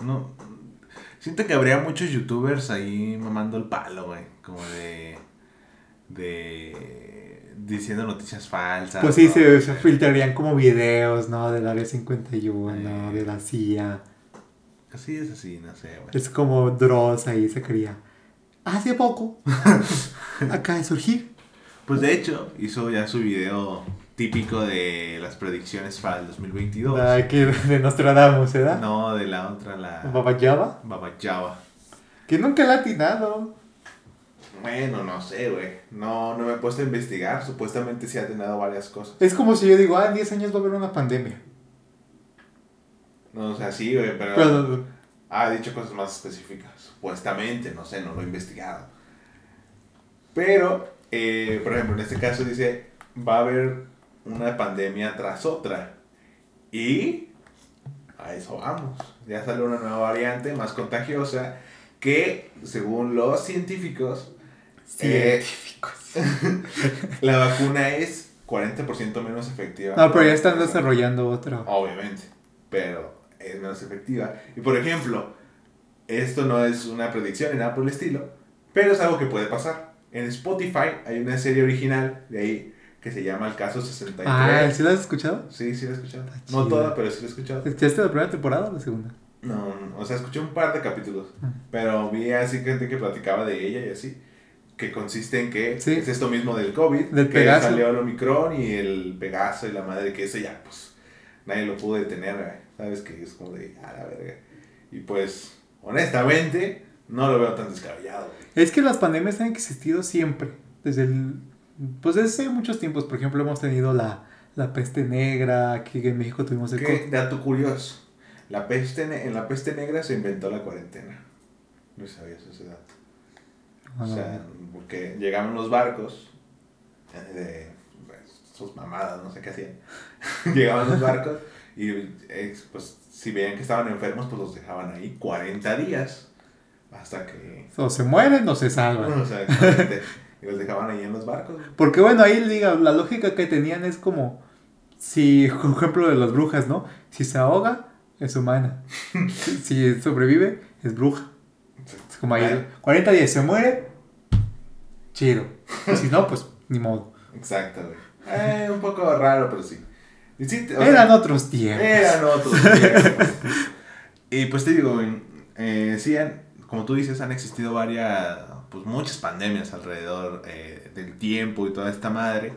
No, siento que habría muchos youtubers ahí mamando el palo, güey. Como de, de, diciendo noticias falsas. Pues sí, ¿no? se, se filtrarían como videos, ¿no? Del área 51, Eh. de la CIA. Así es así, no sé, güey. Es como Dross ahí sacaría. Hace poco (laughs) acaba de surgir. Pues de hecho, hizo ya su video típico de las predicciones para el 2022. La que de Nostradamus, ¿verdad? No, de la otra, la Baba Yaga, Baba Yaga. Que nunca le ha atinado. Bueno, no sé, güey. No, no me he puesto a investigar. Supuestamente sí ha tenido varias cosas. Es como si yo digo, ah, en 10 años va a haber una pandemia. No, o sea, sí, güey, pero, Pero, ha dicho cosas más específicas. Supuestamente, no sé, no lo he investigado. Pero, eh, por ejemplo, en este caso dice, va a haber una pandemia tras otra. Y a eso vamos. Ya sale una nueva variante más contagiosa que, según los científicos, eh, científicos. (laughs) la vacuna es 40% menos efectiva. No, pero ya están desarrollando otra. Obviamente, pero es menos efectiva. Y por ejemplo, esto no es una predicción ni nada por el estilo, pero es algo que puede pasar. En Spotify hay una serie original de ahí que se llama El Caso 63. Ah, ¿sí la has escuchado? Sí, sí la he escuchado. No toda, pero sí la he escuchado. ¿Escuchaste la primera temporada o la segunda? No, no, o sea, escuché un par de capítulos, Ah. pero vi así gente que platicaba de ella y así, que consiste en que Sí. es esto mismo del COVID, Del que Pegaso. salió el Omicron y el Pegaso y la madre que eso ya, pues, nadie lo pudo detener. ¿sabes? Que es como de, a la verga. Y pues, honestamente, no lo veo tan descabellado. Es que las pandemias han existido siempre. Desde el. Pues desde muchos tiempos. Por ejemplo, hemos tenido la, la peste negra. Aquí en México tuvimos el. Qué dato curioso. La peste, ne- en la peste negra se inventó la cuarentena. No sabías ese dato. co- O sea, porque llegaban los barcos eh, de pues, sus mamadas, no sé qué hacían. (laughs) llegaban los barcos y pues si veían que estaban enfermos, pues los dejaban ahí 40 días hasta que... o se mueren o se salvan. (laughs) O sea, y los dejaban ahí en los barcos. Porque bueno, ahí diga, la lógica que tenían es como. Si, (laughs) por ejemplo, de las brujas, ¿no? Si se ahoga, es humana. (laughs) si, sobrevive, es bruja. Es como ahí. Bueno. 40 días se muere, chido. Y si no, pues ni modo. Exacto, güey. Eh, un poco raro, pero sí. Y sí, o sea, Eran otros tiempos. Eran otros (laughs) tiempos. y pues te digo, güey, eh, sí, han- como tú dices, han existido varias, pues muchas pandemias alrededor eh, del tiempo y toda esta madre.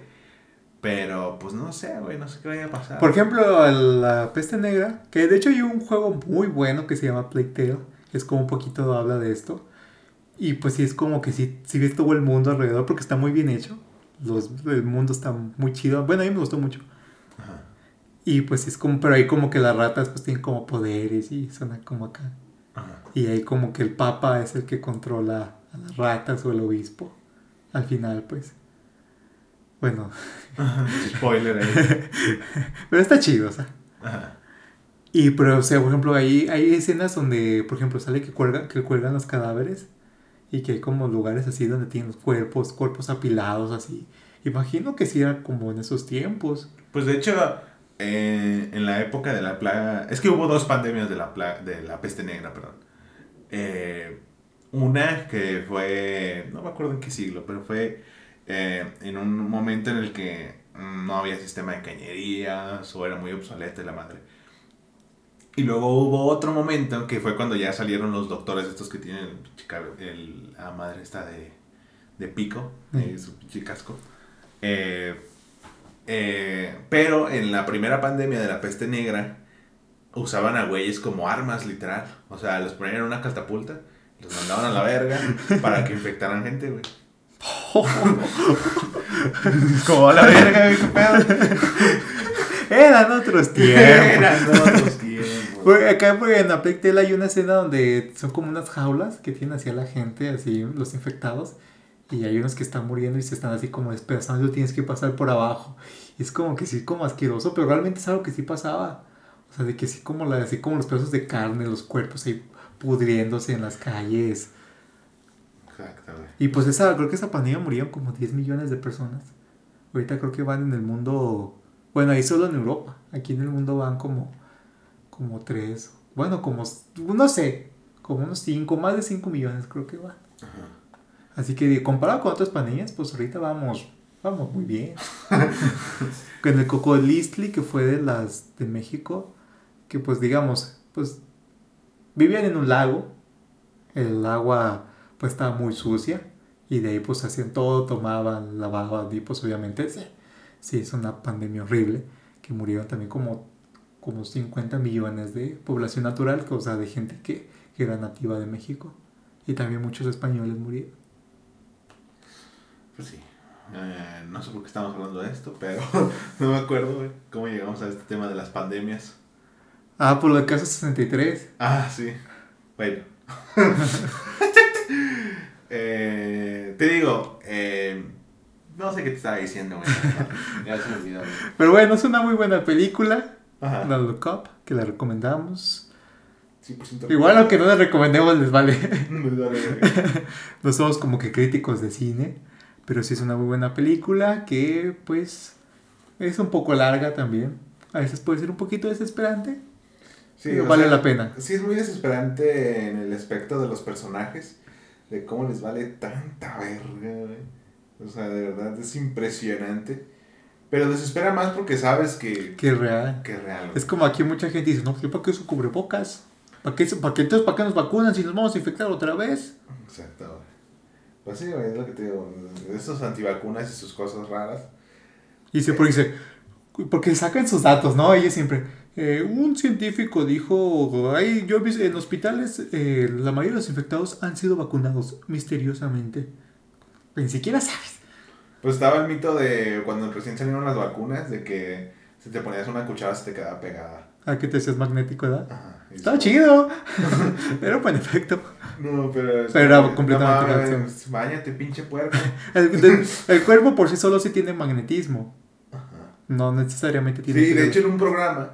Pero pues no sé, güey, no sé qué vaya a pasar. Por ejemplo, la peste negra, que de hecho hay un juego muy bueno que se llama Plague Tale, es como un poquito habla de esto. Y pues sí, es como que sí, sí ves todo el mundo alrededor porque está muy bien hecho. Los, el mundo está muy chido. Bueno, a mí me gustó mucho. Ajá. Y pues es como, pero ahí como que las ratas pues tienen como poderes y suena como acá. Ajá. Y ahí como que el papa es el que controla a las ratas o el obispo. Al final, pues. Bueno, Spoiler ahí. (laughs) pero está chido, o sea. Ajá. Y, pero, o sea, por ejemplo, ahí hay escenas donde, por ejemplo, sale que cuelgan, que cuelgan los cadáveres y que hay como lugares así donde tienen los cuerpos, cuerpos apilados así. Imagino que sí era como en esos tiempos. Pues de hecho, eh, en la época de la plaga, es que hubo dos pandemias de la, plaga, de la peste negra, perdón. Eh, una que fue, no me acuerdo en qué siglo, pero fue eh, en un momento en el que no había sistema de cañerías o era muy obsoleta la madre. Y luego hubo otro momento que fue cuando ya salieron los doctores estos que tienen el, la madre esta de, de pico, de su pinche casco. Eh, eh, pero en la primera pandemia de la peste negra usaban a güeyes como armas, literal. O sea, los ponían en una catapulta, los mandaban a la verga para que infectaran gente, güey. (laughs) como a la verga, güey, qué pedo. Eran otros (laughs) tiempos. Eran otros tiempos. acá en la Tale hay una escena donde son como unas jaulas que tienen así a la gente, así los infectados. Y hay unos que están muriendo y se están así como despedazando y tienes que pasar por abajo. Y es como que sí, como asqueroso, pero realmente es algo que sí pasaba. O sea, de que sí como, la, así como los pedazos de carne, los cuerpos ahí pudriéndose en las calles. Exactamente. Y pues esa, creo que esa pandemia murieron como 10 millones de personas. Ahorita creo que van en el mundo, bueno, ahí solo en Europa. Aquí en el mundo van como, como 3, bueno, como, no sé, como unos 5, más de 5 millones creo que van. Así que comparado con otras pandemias, pues ahorita vamos, vamos muy bien. (laughs) con el cocodlistli que fue de las de México, que pues digamos, pues vivían en un lago, el agua pues estaba muy sucia y de ahí pues hacían todo, tomaban, lavaban y pues obviamente sí, sí es una pandemia horrible que murieron también como, como 50 millones de población natural, o sea, de gente que, que era nativa de México y también muchos españoles murieron. Pues sí. Eh, no sé por qué estamos hablando de esto, pero (laughs) no me acuerdo cómo llegamos a este tema de las pandemias. Ah, por lo caso 63. Ah, sí. Bueno. (laughs) eh, te digo, eh, no sé qué te estaba diciendo, güey. (laughs) Ya se me olvidó. Pero bueno, es una muy buena película. Ajá. La Look Up, que la recomendamos. Igual aunque no la recomendemos les vale. (laughs) Les vale. no somos como que críticos de cine, pero sí es una muy buena película que pues es un poco larga también. A veces puede ser un poquito desesperante, Sí, vale la pena. Sí, es muy desesperante en el aspecto de los personajes, de cómo les vale tanta verga, O sea, de verdad es impresionante. Pero desespera más porque sabes que... Que es real. Que es real. Es como aquí mucha gente dice, no, ¿para qué eso cubrebocas? ¿Para qué, para qué, entonces, ¿para qué nos vacunan si nos vamos a infectar otra vez? Exacto. Pues sí, es lo que te digo. Esos antivacunas y sus cosas raras. Y se porque dice, porque sacan sus datos, ¿no? Ellos siempre eh, un científico dijo, Ay, yo en hospitales eh, la mayoría de los infectados han sido vacunados misteriosamente. Ni siquiera sabes. Pues estaba el mito de cuando recién salieron las vacunas, de que si te ponías una cuchara se te quedaba pegada. Ah, que te hacías magnético, ¿verdad? Ajá. Estaba chido. (laughs) Pero buen efecto. No, pero... Pero era completamente... No, bañate, pinche puerco. (laughs) el, el, cuerpo por sí solo sí tiene magnetismo. Ajá. No necesariamente tiene... Sí, de hecho en un programa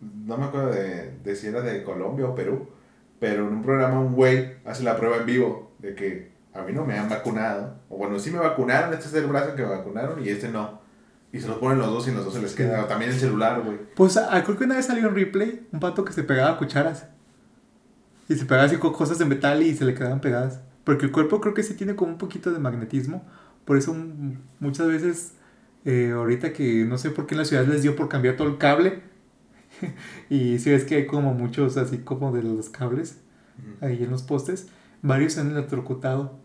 no me acuerdo de, si era de Colombia o Perú, pero en un programa un güey hace la prueba en vivo de que a mí no me han vacunado, o bueno, sí me vacunaron, este es el brazo que me vacunaron y este no. Y se los ponen los dos y los dos se les queda. O también el celular, güey. Pues ah, creo que una vez salió un replay, un pato que se pegaba cucharas. Y se pegaba así con cosas de metal y se le quedaban pegadas. Porque el cuerpo creo que sí tiene como un poquito de magnetismo. Por eso muchas veces, eh, ahorita que no sé por qué en la ciudad les dio por cambiar todo el cable, (laughs) y si ves que hay como muchos así como de los cables ahí en los postes, varios se han electrocutado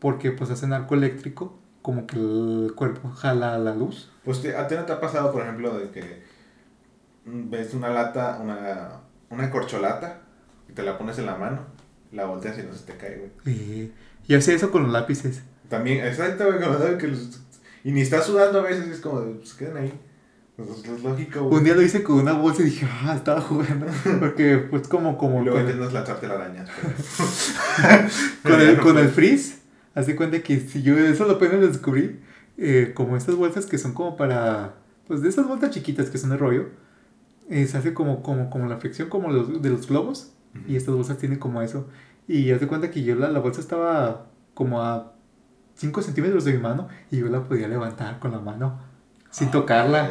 porque pues hacen arco eléctrico, como que el cuerpo jala la luz. Pues a ti no te ha pasado, por ejemplo, de que ves una lata, una, una corcholata y te la pones en la mano, la volteas y no se te cae, güey. y hace eso con los lápices. También, exacto, güey, que y ni estás sudando a veces, es como, pues quedan ahí. Pues es lógico, Un día lo hice con una bolsa y dije, ah, estaba jugando. (laughs) Porque, pues, como. como luego intentas lanzarte la araña. (laughs) con el, con el freeze, hace cuenta que si yo eso lo apenas descubrí, eh, como estas bolsas que son como para. Pues de esas bolsas chiquitas que son de rollo, eh, se hace como, como, como la flexión como los, de los globos. Y estas bolsas tienen como eso. Y haz de cuenta que yo la, la bolsa estaba como a 5 centímetros de mi mano y yo la podía levantar con la mano sin tocarla.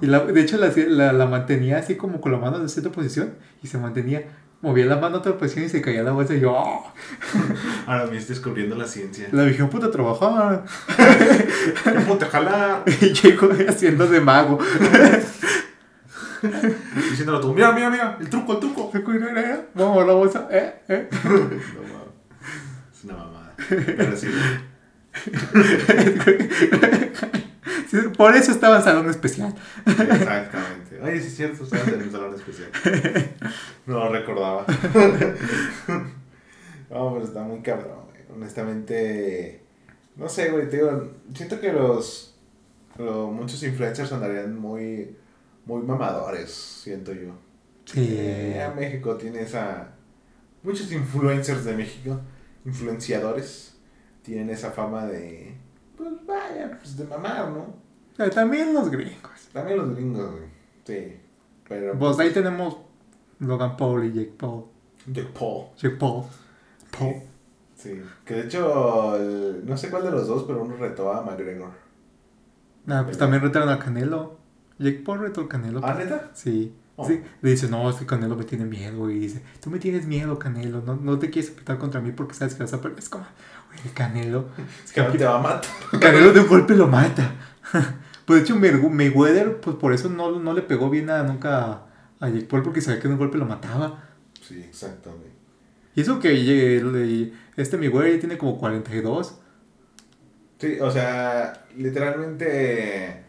Y la, de hecho la, la, la, mantenía así como con la mano en cierta posición y se mantenía. Movía la mano a otra posición y se caía la bolsa y yo... ¡oh! (laughs) Ahora me estás descubriendo la ciencia. La dije, puta, trabajar. (laughs) puta, jalar. (laughs) y yo haciendo de mago. Diciéndolo tú, mira, mira, mira, el truco, el truco. Vamos a la bolsa, eh, eh. no, es una mamada. Pero sí. Por eso estaba en salón especial. Exactamente. Oye, sí es cierto, estabas en un salón especial. No lo recordaba. (laughs) No, pero está muy cabrón, güey. Honestamente, no sé, güey, te digo, siento que los, los muchos influencers andarían muy muy mamadores, siento yo. Sí. Eh, México tiene esa... Muchos influencers de México, influenciadores, tienen esa fama de... Pues vaya, pues de mamar, ¿no? Eh, también los gringos. También los gringos, güey. Sí. Pero... Pues ahí tenemos Logan Paul y Jake Paul. Jake Paul. Jake Paul. Paul. Sí. Que de hecho, no sé cuál de los dos, pero uno retó a McGregor. Ah, pues también retaron a Canelo. Jake Paul retó al Canelo. ¿Ah, neta? Sí. Oh. sí. Le dice, no, este Canelo me tiene miedo. Y dice, tú me tienes miedo, Canelo. No, no te quieres apretar contra mí porque sabes que vas a perder. Es como, el Canelo. Es que no te va a matar. Canelo de un golpe lo mata. (laughs) pues de hecho, Mayweather, pues por eso no, no le pegó bien a, nunca a Jake Paul porque sabía que de un golpe lo mataba. Sí, exactamente. Y eso que este Mayweather ya tiene como 42. Sí, o sea, literalmente,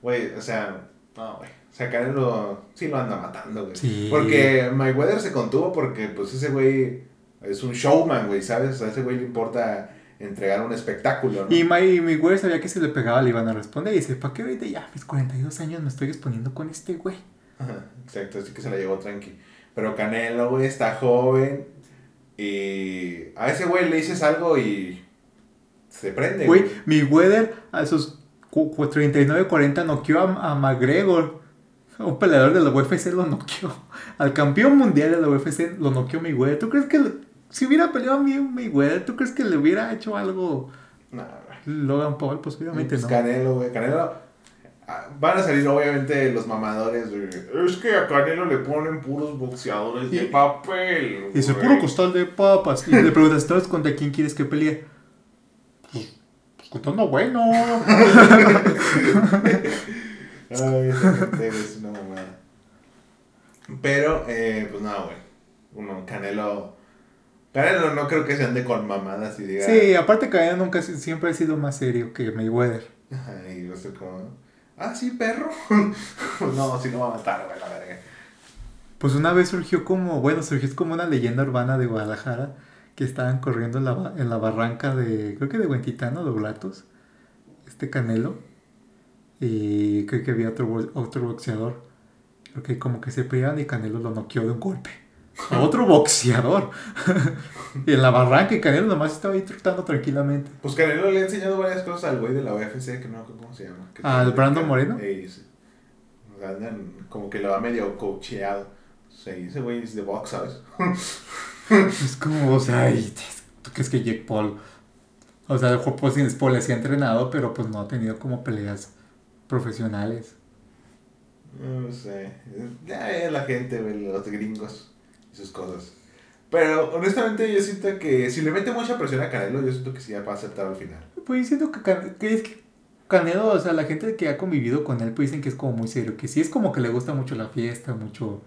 güey, o sea, no, güey. O sea, Canelo sí lo anda matando, güey. Sí. Porque Mayweather se contuvo porque, pues, ese güey es un showman, güey, ¿sabes? A ese güey le importa entregar un espectáculo, ¿no? Y Mayweather sabía que si le pegaba le iban a responder y dice, ¿para qué ahorita ya mis 42 años me estoy exponiendo con este güey? Ajá, exacto, así que se la llevó tranqui. Pero Canelo, güey, está joven y a ese güey le dices algo y se prende. Güey, Mayweather a sus 39-40 noqueó a, a McGregor. Un peleador de la UFC lo noqueó. Al campeón mundial de la UFC lo noqueó Mayweather. ¿Tú crees que si hubiera peleado a Mayweather, ¿tú crees que le hubiera hecho algo Logan Paul? Posiblemente pues no. Canelo, güey. Canelo. Ah, van a salir obviamente los mamadores. Es que a Canelo le ponen puros boxeadores de papel. Y ese puro costal de papas. Y le preguntas, ¿sabes contra quién quieres que pelee? Contando bueno. (laughs) Ay, es una mamada. Pero, eh, pues no, güey. Uno, Canelo. Canelo no creo que se ande con mamadas y diga. Sí, aparte Canelo nunca siempre ha sido más serio que Mayweather. Ay, yo sé como. Ah, sí, perro. (laughs) no, si no va a matar, güey, la verga. Pues una vez surgió como, bueno, surgió como una leyenda urbana de Guadalajara que estaban corriendo en la, en la barranca de, creo que de Huentitano, de Oblatos, este Canelo, y creo que había otro, otro boxeador, creo que como que se peleaban y Canelo lo noqueó de un golpe. (laughs) Otro boxeador. y (laughs) en la barranca y Canelo nomás estaba ahí trotando tranquilamente. Pues Canelo le ha enseñado varias cosas al güey de la UFC, que no cómo se llama. ¿Al Brandon Moreno? Sí, como que lo ha medio coacheado. Sí, ese güey es de box, ¿sabes? (laughs) es como, o sea, ¿tú crees que Jake Paul? O sea, el juego pues, Paul le ha entrenado, pero pues no ha tenido como peleas profesionales. No sé. Ya es la gente, los gringos y sus cosas. Pero honestamente yo siento que si le mete mucha presión a Canelo, yo siento que sí va a aceptar al final. Pues siento que, que es que Canelo, o sea, la gente que ha convivido con él, pues dicen que es como muy serio, que sí es como que le gusta mucho la fiesta, mucho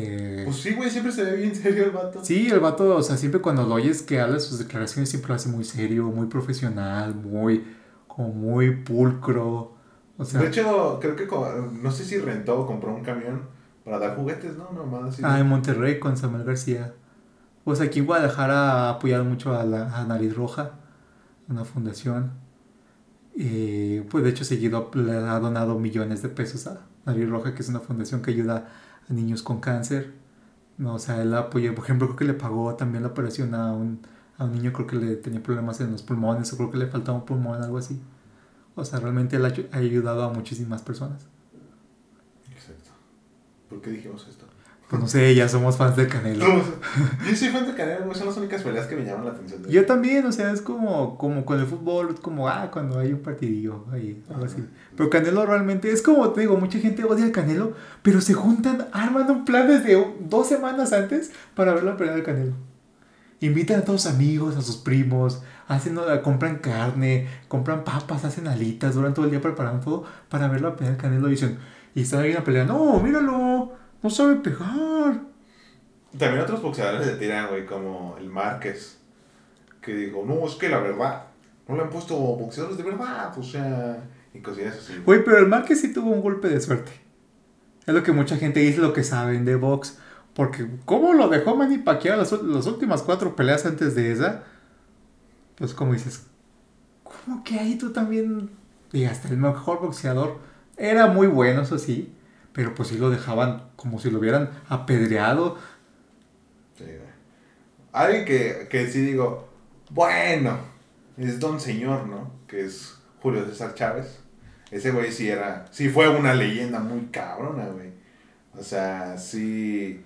eh, pues sí, güey, siempre se ve bien serio el vato. Sí, el vato, o sea, siempre cuando lo oyes que habla sus declaraciones, siempre lo hace muy serio, muy profesional, muy, como muy pulcro. O sea, de hecho, creo que, no sé si rentó o compró un camión para dar juguetes, ¿no? Normal así. Ah, en Monterrey con Samuel García. Pues aquí en Guadalajara ha apoyado mucho a, la, a Nariz Roja, una fundación. Y pues de hecho seguido le ha donado millones de pesos a Nariz Roja, que es una fundación que ayuda a niños con cáncer. No, o sea, él apoyó, por ejemplo, creo que le pagó también la operación a un, a un niño, creo que le tenía problemas en los pulmones o creo que le faltaba un pulmón, algo así. O sea, realmente él ha ayudado a muchísimas personas. ¿Por qué dijimos esto? Pues no sé, ya somos fans del Canelo. yo soy fan del Canelo. Son las únicas peleas que me llaman la atención. Yo también, o sea, es como, como con el fútbol, es como, ah, cuando hay un partidillo, ahí, algo así. Pero Canelo realmente, es como te digo, mucha gente odia al Canelo, pero se juntan, arman un plan desde dos semanas antes para ver la pelea del Canelo. Invitan a todos sus amigos, a sus primos, hacen, compran carne, compran papas, hacen alitas, duran todo el día preparando todo para ver la pelea del Canelo y dicen, y están ahí en la pelea, no, míralo, no sabe pegar. También otros boxeadores se tiran, güey, como el Márquez, que dijo, no, es que la verdad, no le han puesto boxeadores de verdad, o sea, y cosillas así. Güey, pero el Márquez sí tuvo un golpe de suerte. Es lo que mucha gente dice, lo que saben de box. Porque, ¿cómo lo dejó Manny Pacquiao las, las últimas cuatro peleas antes de esa? Pues, como dices, ¿cómo que ahí tú también hasta el mejor boxeador? Era muy bueno, eso sí. Pero pues sí lo dejaban como si lo hubieran apedreado. Sí, Alguien que, que sí digo, bueno, es Don Señor, ¿no? Que es Julio César Chávez. Ese güey sí era, sí fue una leyenda muy cabrona, güey. O sea, sí,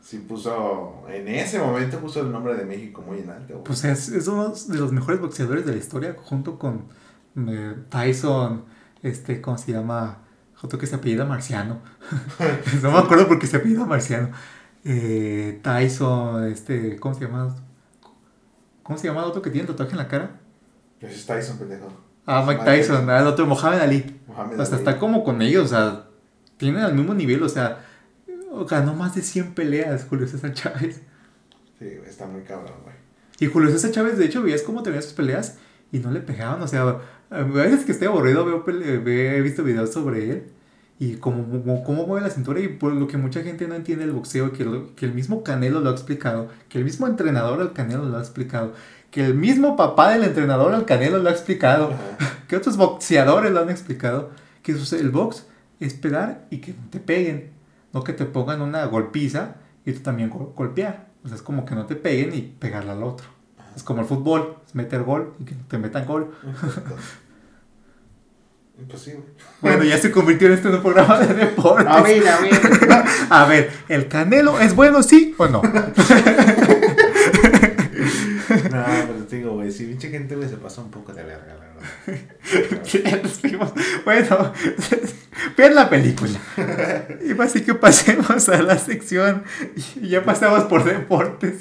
sí puso, en ese momento puso el nombre de México muy en alto. Pues es, es, uno de los mejores boxeadores de la historia, junto con eh, Tyson, este, ¿cómo se llama? otro que se apellida Marciano. (laughs) no me acuerdo porque se apellida Marciano. Eh, Tyson, este, ¿cómo se llama? ¿Cómo se llama el otro que tiene tatuaje en la cara? Ese es Tyson, pendejo. Ah, Mike Tyson, el otro, Mohamed Ali. Mohamed o sea, está como con ellos, o sea, tienen al mismo nivel, o sea, ganó más de 100 peleas Julio César Chávez. Sí, está muy cabrón, güey. Y Julio César Chávez, de hecho, veías cómo tenía sus peleas y no le pegaban, o sea, a veces que estoy aburrido veo, he visto videos sobre él y cómo, cómo mueve la cintura y por lo que mucha gente no entiende el boxeo, que, que el mismo Canelo lo ha explicado, que el mismo entrenador al Canelo lo ha explicado, que el mismo papá del entrenador al Canelo lo ha explicado, (laughs) que otros boxeadores lo han explicado, que el box es pegar y que no te peguen, no que te pongan una golpiza y tú también golpear. O sea, es como que no te peguen y pegarle al otro. Es como el fútbol, es meter gol y que te metan gol. (laughs) Imposible. Bueno, ya se convirtió en este un programa de deportes. A ver, a ver. (laughs) A ver, ¿el Canelo es bueno, sí o no? (laughs) no, pero te digo, güey, si pinche gente, güey, se pasa un poco de verga, la verdad. (laughs) bueno, (laughs) vean la película. Y así que pasemos a la sección. Y ya pasamos por deportes.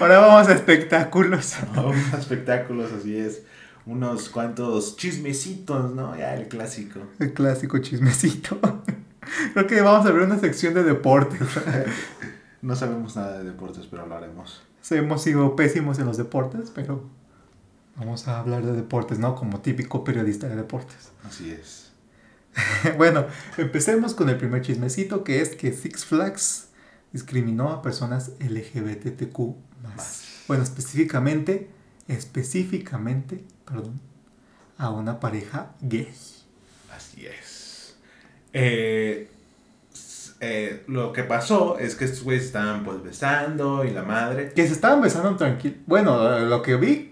Ahora vamos a espectáculos. Vamos a espectáculos, así es unos cuantos chismecitos, ¿no? Ya el clásico. El clásico chismecito. Creo que vamos a ver una sección de deportes. (laughs) no sabemos nada de deportes, pero hablaremos. Hemos sido pésimos en los deportes, pero vamos a hablar de deportes, ¿no? Como típico periodista de deportes. Así es. (laughs) bueno, empecemos con el primer chismecito, que es que Six Flags discriminó a personas LGBTQ. Bueno, específicamente, específicamente perdón, a una pareja gay. Así es. Eh, eh, lo que pasó es que estos güeyes estaban pues besando y la madre. Que se estaban besando tranquilo. Bueno, lo que vi,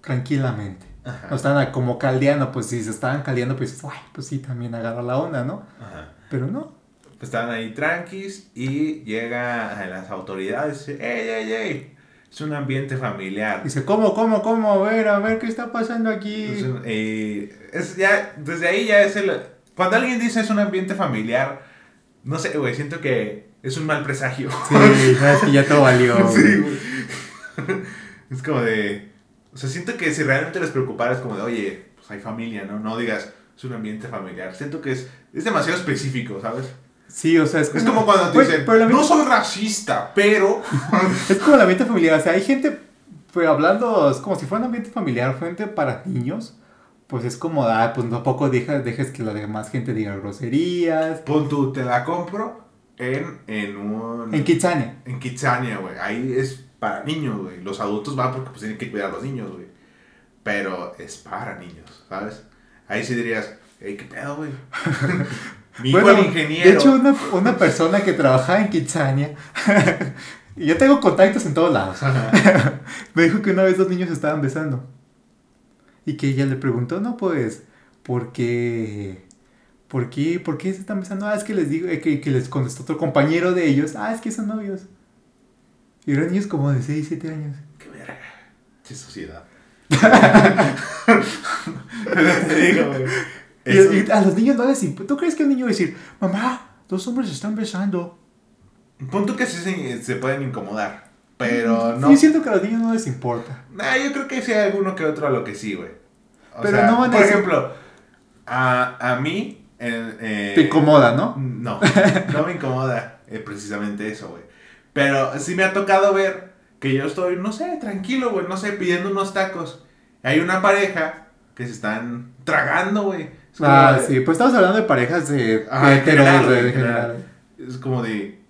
tranquilamente. No estaban como caldeando, pues si se estaban caldeando, pues, pues sí, también agarra la onda, ¿no? Ajá. Pero no. Pues estaban ahí tranquis y llega a las autoridades y dice, ¡ey, ey, ey! es un ambiente familiar. Dice, ¿cómo, cómo, cómo? A ver, a ver, ¿qué está pasando aquí? es ya, desde ahí ya es el... Cuando alguien dice es un ambiente familiar, no sé, güey, siento que es un mal presagio. Sí, sabes que ya todo valió. (laughs) sí, güey. (laughs) Es como de... O sea, siento que si realmente les preocupara es como de, oye, pues hay familia, ¿no? No digas, es un ambiente familiar. Siento que es, es demasiado específico, ¿sabes? Sí, o sea, es como, cuando te dicen, no soy racista, pero... (laughs) es como el ambiente familiar, o sea, hay gente, pues hablando, es como si fuera un ambiente familiar, gente para niños, pues es como, ah, pues tampoco dejes, dejes que la demás gente diga groserías. Pon tú, te la compro en, en un... En Kitsania. En Kitsania, güey, ahí es para niños, güey. Los adultos van porque pues tienen que cuidar a los niños, güey. Pero es para niños, ¿sabes? Ahí sí dirías, hey, ¿qué pedo, güey? (laughs) Mi bueno, ingeniero. De hecho, una, una persona que trabajaba en Kitsania, y (laughs) yo tengo contactos en todos lados, (laughs) me dijo que una vez dos niños estaban besando. Y que ella le preguntó, no, pues, ¿por qué? ¿por qué? ¿Por qué se están besando? Ah, es que les digo, eh, que, que les contestó otro compañero de ellos, ah, es que son novios. Y eran niños como de 6, 7 años. Qué verga. Qué sociedad. (laughs) Te digo, güey. Y, eso- y a los niños no les importa. ¿Tú crees que un niño va a decir, mamá, dos hombres se están besando? Pon tú que sí se, se pueden incomodar. Pero no. Sí, siento que a los niños no les importa. Nah, yo creo que sí hay alguno que otro a lo que sí, güey. O Pero sea, no van a Por decir- ejemplo, a, a mí. eh, eh, Te incomoda, ¿no? No, (laughs) no me incomoda eh, precisamente eso, güey. Pero sí me ha tocado ver que yo estoy, no sé, tranquilo, güey, no sé, pidiendo unos tacos. Hay una pareja que se están tragando, güey. Es Ah, de- sí, pues estamos hablando de parejas de, general, heteros, güey, en general. general. Es como de,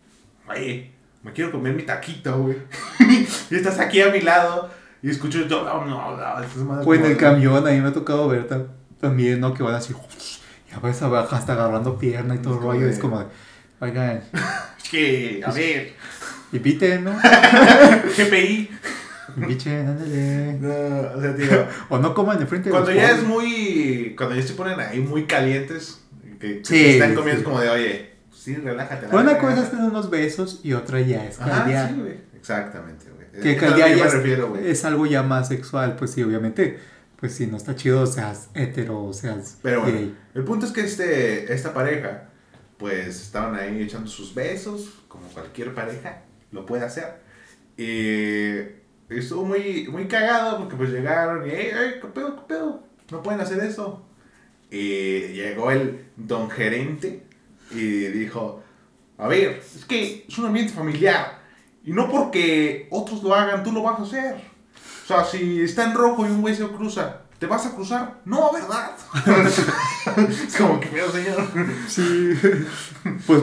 oye, me quiero comer mi taquito, güey. (laughs) y estás aquí a mi lado y escucho, no, no, no, no, estas madres O en el camión, a mí me ha tocado ver tam- también, ¿no? Que van así, (laughs) y a veces hasta agarrando pierna y todo el Es rollo. Es como de, oigan, Es que, a ver, inviten, ¿no? (laughs) GPI. Inviten, ándale. No, o sea, digo, O no coman de frente de cuando los ya es muy, cuando ya se ponen ahí muy calientes, que, que Sí, están comiendo sí. es como de, oye, sí, relájate. Pero una cosa verga". es tener unos besos y otra ya es Ajá, caldear. sí, güey. Exactamente, güey. que Es a lo caldear yo me es, refiero, güey. es algo ya más sexual, pues sí, obviamente. Pues si no está chido, seas hetero, o seas Pero bueno, gay. el punto es que este, esta pareja, pues estaban ahí echando sus besos, como cualquier pareja lo puede hacer. Y estuvo muy, muy cagado porque pues llegaron y, ¡ey, ey, qué pedo, qué pedo! No pueden hacer eso. Y llegó el don gerente y dijo, a ver, es que es un ambiente familiar. Y no porque otros lo hagan, tú lo vas a hacer. O sea, si está en rojo y un güey se cruza, ¿te vas a cruzar? No, ¿verdad? es (laughs) como que pedo, señor. Sí, pues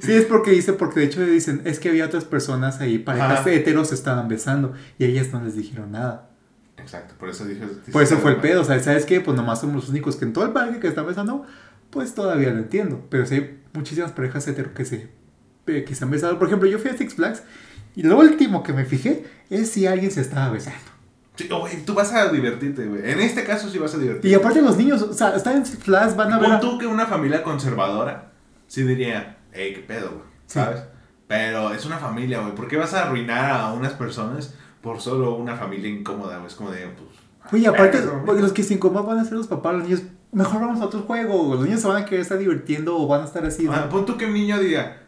sí es porque dice, porque de hecho dicen, es que había otras personas ahí, parejas Ajá. heteros se estaban besando y ellas no les dijeron nada. Exacto, por eso dije. Por eso fue el pedo, o sea, ¿sabes qué? Pues nomás somos los únicos que en todo el parque que están besando, pues todavía lo entiendo. Pero sí hay muchísimas parejas heteros que se, eh, que se han besado. Por ejemplo, yo fui a Six Flags y lo último que me fijé es si alguien se estaba besando. Oh, tú vas a divertirte, güey. En este caso sí vas a divertirte. Y aparte los niños, o sea, están en Flags, van a ver... Pon tú que una familia conservadora sí diría, hey, qué pedo, güey. Sí. ¿Sabes? Pero es una familia, güey. ¿Por qué vas a arruinar a unas personas por solo una familia incómoda, güey? Es como de, pues. Oye, aparte, porque los que se incomodan van a ser los papás, los niños. Mejor vamos a otro juego. Los niños se van a querer estar divirtiendo o van a estar así. ¿no? Ah, pon tú que un niño diga,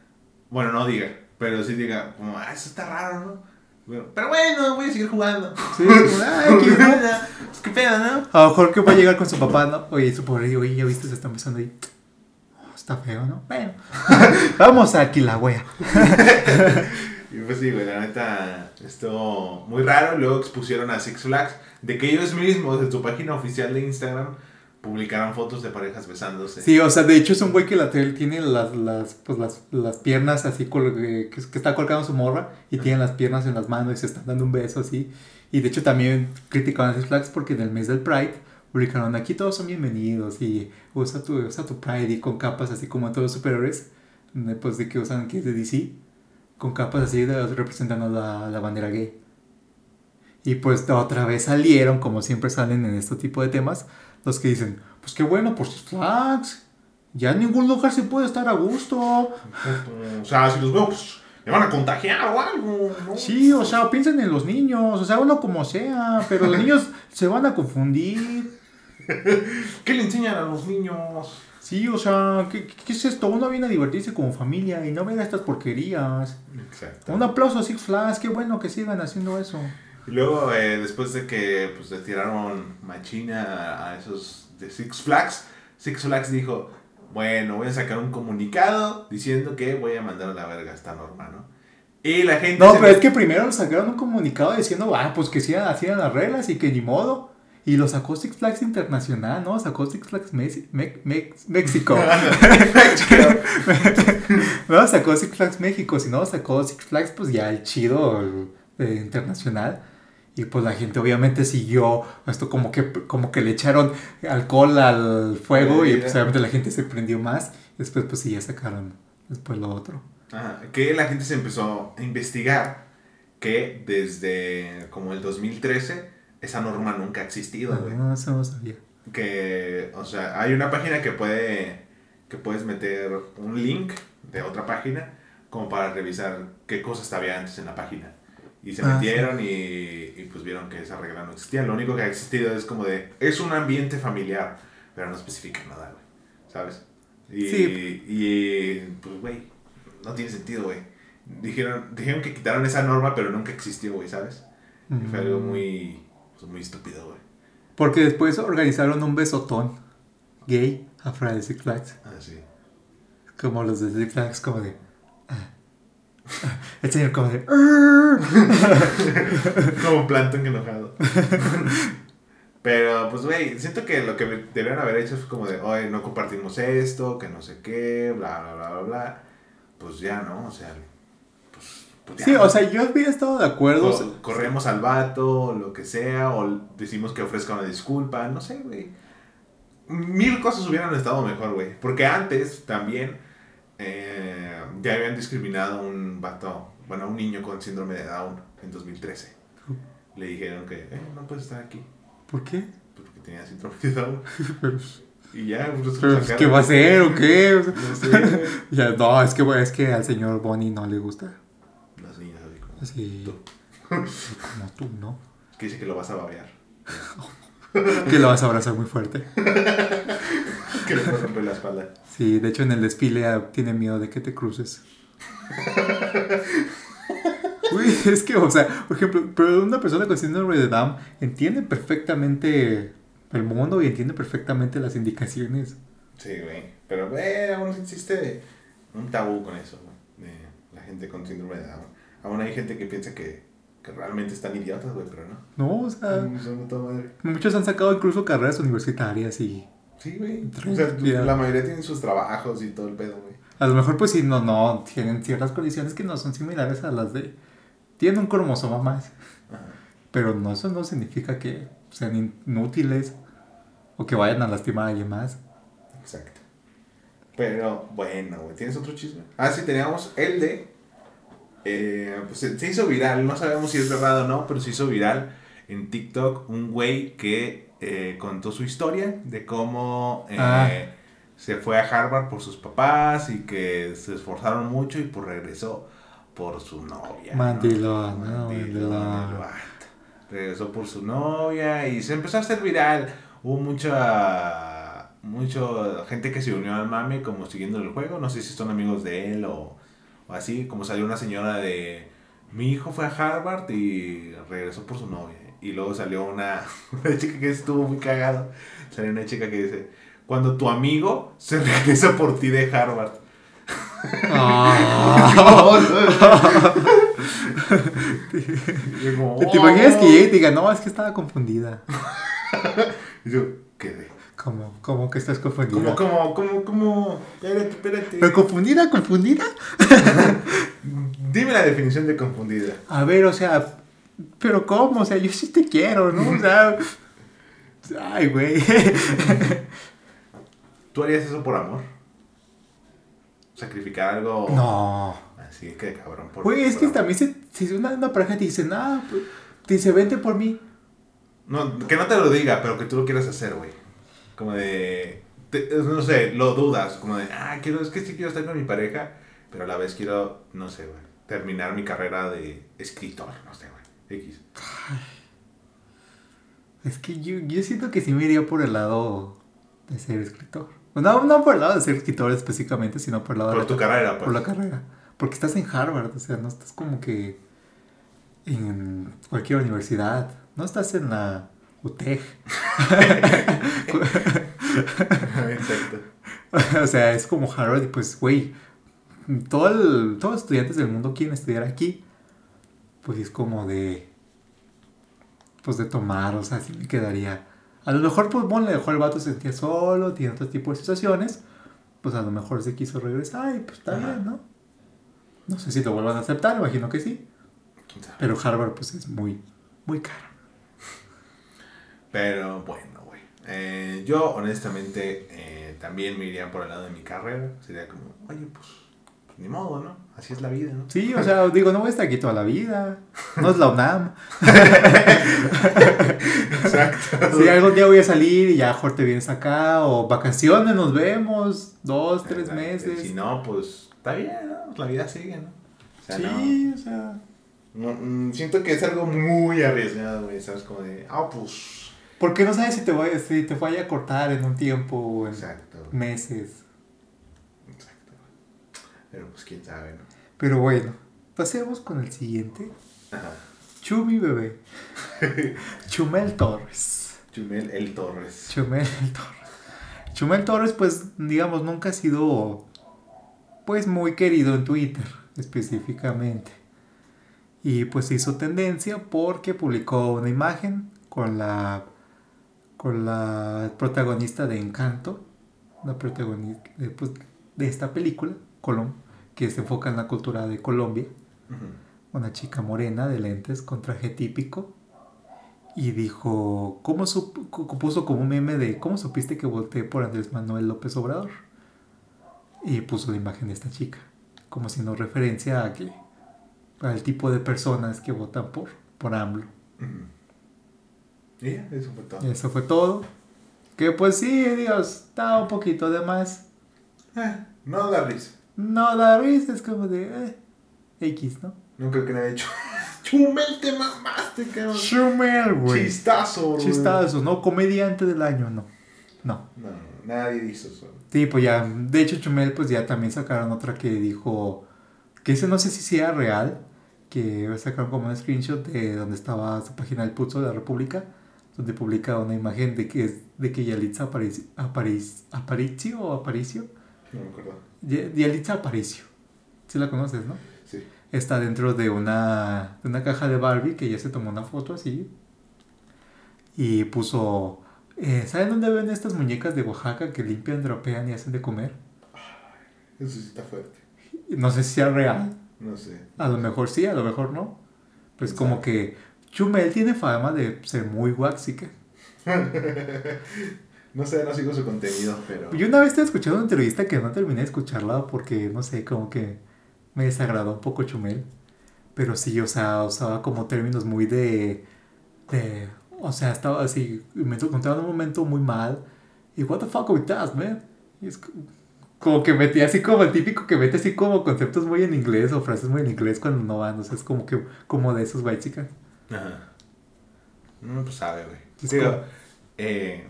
bueno, no diga, pero sí diga, como, ah, eso está raro, ¿no? Pero, bueno, voy a seguir jugando. Sí, (laughs) "Ay, ¿qué, (laughs) no?". Pues, ¿Qué pedo, no? A lo mejor que va a llegar con su papá, ¿no? Oye, su pobre, oye, ya viste, se están besando ahí. Oh, está feo, ¿no? Bueno, (laughs) vamos a Kilauea. Y pues sí, güey, la neta, esto muy raro. Luego expusieron a Six Flags de que ellos mismos en su página oficial de Instagram publicaron fotos de parejas besándose. Sí, o sea, de hecho es un güey que la tele tiene las, las, pues las, las piernas así, col- que, que está colgando su morra y tiene las piernas en las manos y se están dando un beso así. Y de hecho también criticaron a Six Flags porque en el mes del Pride publicaron aquí todos son bienvenidos y usa tu, usa tu Pride y con capas así como todos los superhéroes, eh, pues de que usan que es de DC, con capas así de, representando la, la bandera gay. Y pues otra vez salieron, como siempre salen en este tipo de temas, los que dicen, pues qué bueno por Six Flags. Ya en ningún lugar se puede estar a gusto. O sea, si los veo, pues me van a contagiar o algo, ¿no? Sí, o sea, piensen en los niños, o sea, uno como sea, pero los niños (laughs) se van a confundir. (laughs) ¿Qué le enseñan a los niños? Sí, o sea, ¿qué, qué es esto? Uno viene a divertirse como familia y no ver estas porquerías. Exacto. Un aplauso a Six Flags, qué bueno que sigan haciendo eso. Y luego, eh, después de que pues, le tiraron machina a, esos de Six Flags, Six Flags dijo, bueno, voy a sacar un comunicado diciendo que voy a mandar a la verga a esta norma, ¿no? Y la gente... No, pero me- es que primero sacaron un comunicado diciendo, ah, pues que sigan hacían las reglas y que ni modo. Y lo sacó Six Flags Internacional, ¿no? Sacó Six Flags Mexi- Me- Mex- México. (laughs) (laughs) no sacó Six Flags México, sino sacó Six Flags, pues ya el chido eh, internacional. Y pues la gente obviamente siguió esto como que, como que le echaron alcohol al fuego y pues obviamente la gente se prendió más. Después pues sí ya sacaron después lo otro. Ajá, que la gente se empezó a investigar que desde como el 2013 esa norma nunca ha existido, güey. No, eso no sabía. que, o sea, hay una página que puede, que puedes meter un link de otra página como para revisar qué cosas había antes en la página. Y se Ah, metieron y, y pues vieron que esa regla no existía. Lo único que ha existido es como de, es un ambiente familiar, pero no especifica nada, güey. ¿Sabes? Y, Sí. y pues, güey, no tiene sentido, güey. Dijeron, dijeron que quitaron esa norma, pero nunca existió, güey, ¿sabes? Y fue algo Mm. muy, pues, muy estúpido, güey. Porque después organizaron un besotón gay afuera de Six Flags. Así. Como los de Six Flags, como de. ah, ah. (laughs) El señor, como de. (laughs) Como Plankton enojado. Pero, pues, güey, siento que lo que debieron haber hecho fue como de, oye, no compartimos esto, que no sé qué, bla, bla, bla, bla, bla. Pues ya, ¿no? O sea, pues, pues ya. Sí, o sea, yo había estado de acuerdo. Co- corremos al vato, lo que sea, o decimos que ofrezca una disculpa, no sé, güey. Mil cosas hubieran estado mejor, güey. Porque antes también eh, ya habían discriminado a un vato, bueno, un niño con síndrome de Down en 2013. Le dijeron que, eh, no puedes estar aquí, ¿Por qué? pues, porque tenía síndrome de Down. (laughs) Pero, Y ya, pues, pero, sacaron- ¿Qué va a hacer o qué? O sea, No sé, (laughs) ya, no, es que, es que al señor Bonnie no le gusta. Las niñas, así como, Así. Tú. (laughs) Como tú, ¿no? que dice que lo vas a babear. Que lo vas a abrazar muy fuerte. Que le puedes romper la espalda. Sí, de hecho en el desfile ah, tiene miedo de que te cruces. (laughs) Uy, es que, o sea, por ejemplo, pero una persona con síndrome de Down entiende perfectamente el mundo y entiende perfectamente las indicaciones. Sí, güey. Pero, güey, aún existe un tabú con eso. De la gente con síndrome de Down. Aún hay gente que piensa que, que realmente están idiotas, güey, pero no. No, o sea, muchos han sacado incluso carreras universitarias y Sí, güey. O sea, la mayoría tienen sus trabajos y todo el pedo, güey. A lo mejor pues sí, no, no, tienen ciertas condiciones que no son similares a las de... Tienen un cromosoma más, Ajá. pero no, eso no significa que sean inútiles o que vayan a lastimar a alguien más. Exacto. Pero, bueno, güey. ¿Tienes otro chisme? Ah, sí, teníamos el de. eh, pues se, se hizo viral. No sabemos si es verdad o no, pero se hizo viral en TikTok un güey que eh, contó su historia de cómo eh, Ah. Se fue a Harvard por sus papás y que se esforzaron mucho y pues regresó por su novia. ¿no? Mandilón, ¿no? Mandilón. Regresó por su novia y se empezó a hacer viral. Hubo mucha, mucha gente que se unió al mame como siguiendo el juego. No sé si son amigos de él o, o así. Como salió una señora de... Mi hijo fue a Harvard y regresó por su novia. Y luego salió una, (laughs) una chica que estuvo muy cagado. Salió una chica que dice, cuando tu amigo se (laughs) regresa por ti de Harvard. Ah. (laughs) Como, ¿Te imaginas que "Oh". llegue y te diga, no, es que estaba confundida? (laughs) Y yo, ¿qué? ¿Cómo? ¿Cómo que estás confundida? ¿Cómo, cómo, cómo, cómo? Espérate, espérate. ¿Pero confundida? ¿Confundida? Dime la definición de confundida. A ver, o sea, ¿pero cómo? O sea, yo sí te quiero, ¿no? O sea, ay, güey. ¿Tú harías eso por amor? ¿Sacrificar algo? No. Así que cabrón. Por, Güey, es por que amor. también se, si una, una pareja te dice, nada, pues, te dice, vente por mí. No, que no te lo diga, pero que tú lo quieras hacer, güey. Como de... te- no sé, lo dudas. Como de, ah, quiero, es que sí quiero estar con mi pareja, pero a la vez quiero, no sé, güey, terminar mi carrera de escritor, no sé, güey. X. Es que yo, yo siento que sí me iría por el lado de ser escritor. No, no por el lado de ser escritor específicamente, sino por el lado de Por la tu carrera, pues. por la carrera. Porque estás en Harvard, o sea, no estás como que en cualquier universidad. No estás en la UTEG. (laughs) Exacto. (laughs) o sea, es como Harvard y pues, güey, todo el- todos los estudiantes del mundo quieren estudiar aquí. Pues es como de... Pues de tomar, o sea, así me quedaría. A lo mejor, pues, bueno, a lo mejor el vato se sentía solo, tiene otro tipo de situaciones. Pues a lo mejor se quiso regresar y pues está Ajá. bien, ¿no? No sé si lo vuelvan a aceptar, imagino que sí. Pero Harvard, pues es muy, muy caro. Pero bueno, güey. Eh, yo honestamente eh, también me iría por el lado de mi carrera. Sería como, oye, pues ni modo, ¿no? Así es la vida, ¿no? Sí, o sea, (laughs) digo, no voy a estar aquí toda la vida. No es la UNAM. Exacto. Si algún día voy a salir y ya, Jorge, te vienes acá. O vacaciones, nos vemos. Dos, tres Exacto. meses. Si no, pues está bien, ¿no? La vida sigue, ¿no? O sea, sí, o sea. no- mm, siento que es algo muy arriesgado, güey, ¿sabes? Como de, ah, pues. Porque no sabes si te, voy, si te vaya a cortar en un tiempo o en Exacto. meses. Pero pues quién sabe, ¿no? Pero bueno, pasemos con el siguiente. Ajá. Chumi bebé. (laughs) Chumel Torres. Chumel El Torres. Chumel Torres. Chumel Torres, pues, digamos, nunca ha sido, pues, muy querido en Twitter, específicamente. Y pues hizo tendencia porque publicó una imagen con la, con la protagonista de Encanto, la protagonista de, pues, de esta película, Colom, que se enfoca en la cultura de Colombia una chica morena de lentes con traje típico y dijo, ¿cómo puso como un meme de ¿cómo supiste que voté por Andrés Manuel López Obrador? Y puso la imagen de esta chica, como haciendo referencia a que al tipo de personas que votan por, por AMLO. Ujú. Y ya, eso fue todo. Y eso fue todo. Que pues sí, Dios, está un poquito de más. Eh, no da risa. No da risa, es como de eh, X, ¿no? No creo que nadie haya dicho. Chumel, te mamaste, cabrón. Chumel, güey. Chistazo, güey. Chistazo, ¿no? Comediante del año, no. No. No, nadie hizo eso. Sí, pues ya, de hecho Chumel pues ya también sacaron otra que dijo, que ese no sé si sea real, que sacaron como un screenshot de donde estaba su página del Pulso de la República, donde publica una imagen de que es de que Yalitza Aparicio, Aparicio o Aparicio, No me acuerdo. Yalitza Aparicio, si la conoces, ¿no? Sí. Está dentro de una, de una caja de Barbie que ya se tomó una foto así. Y puso, eh, ¿saben dónde ven estas muñecas de Oaxaca que limpian, drapean y hacen de comer? Eso sí está fuerte. No sé si sea real. No sé. A lo mejor sí, a lo mejor no. Pues como que Chumel tiene fama de ser muy waxica. (laughs) No sé, no sigo su contenido, pero. Yo una vez estaba escuchando una entrevista que no terminé de escucharla porque, no sé, como que me desagradó un poco Chumel. Pero sí, o sea, usaba como términos muy de... de o sea, estaba así, me encontraba en un momento muy mal. Y, what the fuck with that, man? Y es co- como que metía así como el típico que mete así como conceptos muy en inglés o frases muy en inglés cuando no van. O sea, es como que, como de esos white chicas. Ajá. No, pues sabe, güey. Digo, eh,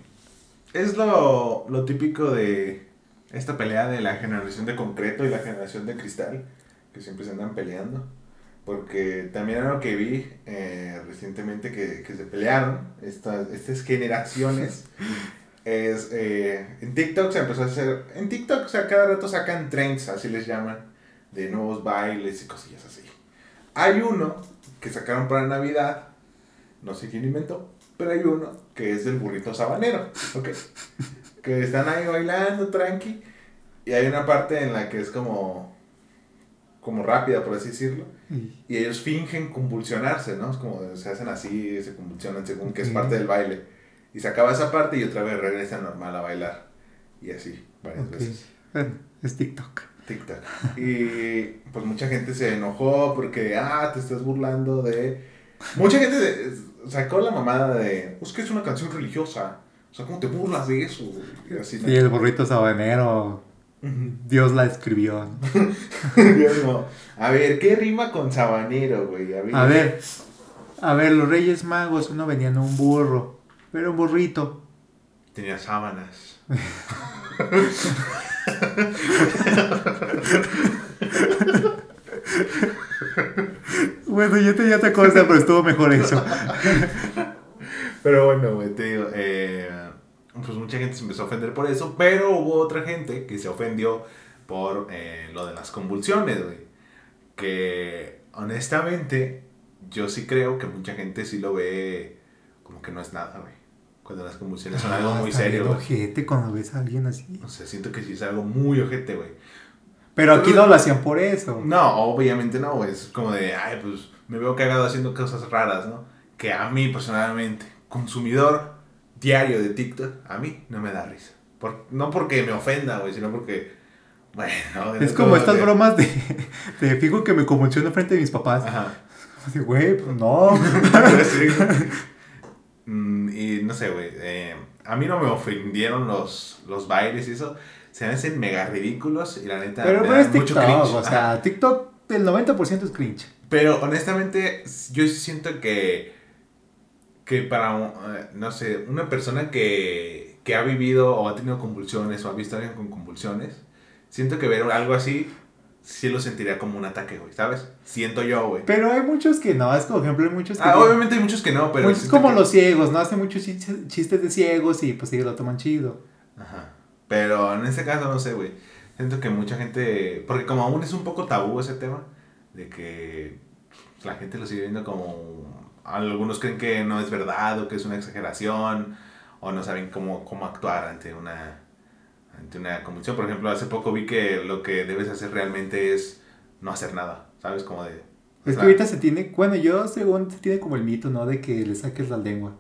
es lo, lo típico de esta pelea de la generación de concreto y la generación de cristal, que siempre se andan peleando. Porque también lo que vi eh, recientemente que, que se pelearon estas, estas generaciones. (laughs) es eh, en TikTok se empezó a hacer. En TikTok, o sea, cada rato sacan trends, así les llaman, de nuevos bailes y cosillas así. Hay uno que sacaron para Navidad, no sé quién inventó, pero hay uno que es del burrito sabanero, ¿ok? que están ahí bailando tranqui y hay una parte en la que es como como rápida por así decirlo Y- ellos fingen convulsionarse, ¿no? Es como se hacen así, se convulsionan según que es parte del baile y se acaba esa parte y otra vez regresa normal a bailar y así varias ok. veces. Bueno, es TikTok. TikTok. Y pues mucha gente se enojó porque, ah, te estás burlando de... Mucha gente sacó la mamada de, es que es una canción religiosa. O sea, ¿cómo te burlas de eso? Y así, ¿no? El burrito sabanero. Dios la escribió. (laughs) ¿no? Es como, a ver, ¿qué rima con sabanero, güey? A ver. A ver, a ver, los Reyes Magos, uno venía en un burro, pero un burrito. Tenía sábanas. (laughs) (laughs) Bueno, yo tenía otra cosa, pero estuvo mejor eso. (laughs) Pero bueno, güey, te digo, eh, pues mucha gente se empezó a ofender por eso, pero hubo otra gente que se ofendió por eh, lo de las convulsiones, güey. Que honestamente, yo sí creo que mucha gente sí lo ve como que no es nada, güey. Cuando las convulsiones son algo Ah, muy serio, ojete cuando ves a alguien así. O sea, siento que sí es algo muy ojete, güey. Pero aquí no lo hacían por eso. No, obviamente no, güey. Es como de, ay, pues me veo cagado haciendo cosas raras, ¿no? Que a mí personalmente, consumidor diario de TikTok, a mí no me da risa. Por- no porque me ofenda, güey, sino porque Bueno, Es como estas bromas de, de fijo que me convulsiono frente de mis papás. Ajá. Así, güey, pues no. (laughs) Mm, y no sé, güey. eh, a mí no me ofendieron los, los bailes y eso. Se me hacen mega ridículos y la neta. Pero, pero es mucho TikTok, cringe. o Ajá. sea, TikTok el 90% es cringe. Pero honestamente, yo siento que, que para, un- eh, no sé, una persona que, que ha vivido o ha tenido convulsiones o ha visto a alguien con convulsiones, siento que ver algo así, sí lo sentiría como un ataque, güey, ¿sabes? Siento yo, güey. Pero hay muchos que no, es como ejemplo, hay muchos que... Ah, tienen- obviamente hay muchos que no, pero... muchos como que- los ciegos, ¿no? Hacen muchos chis- chistes de ciegos y pues ellos lo toman chido. Ajá. Pero en este caso, no sé, güey. Siento que mucha gente. Porque como aún es un poco tabú ese tema, de que la gente lo sigue viendo como. Algunos creen que no es verdad o que es una exageración o no saben cómo, cómo actuar ante una, ante una convulsión. Por ejemplo, hace poco vi que lo que debes hacer realmente es no hacer nada, ¿sabes? Como de. Es que ahorita se tiene, bueno, yo según se tiene como el mito, ¿no? De que le saques la lengua,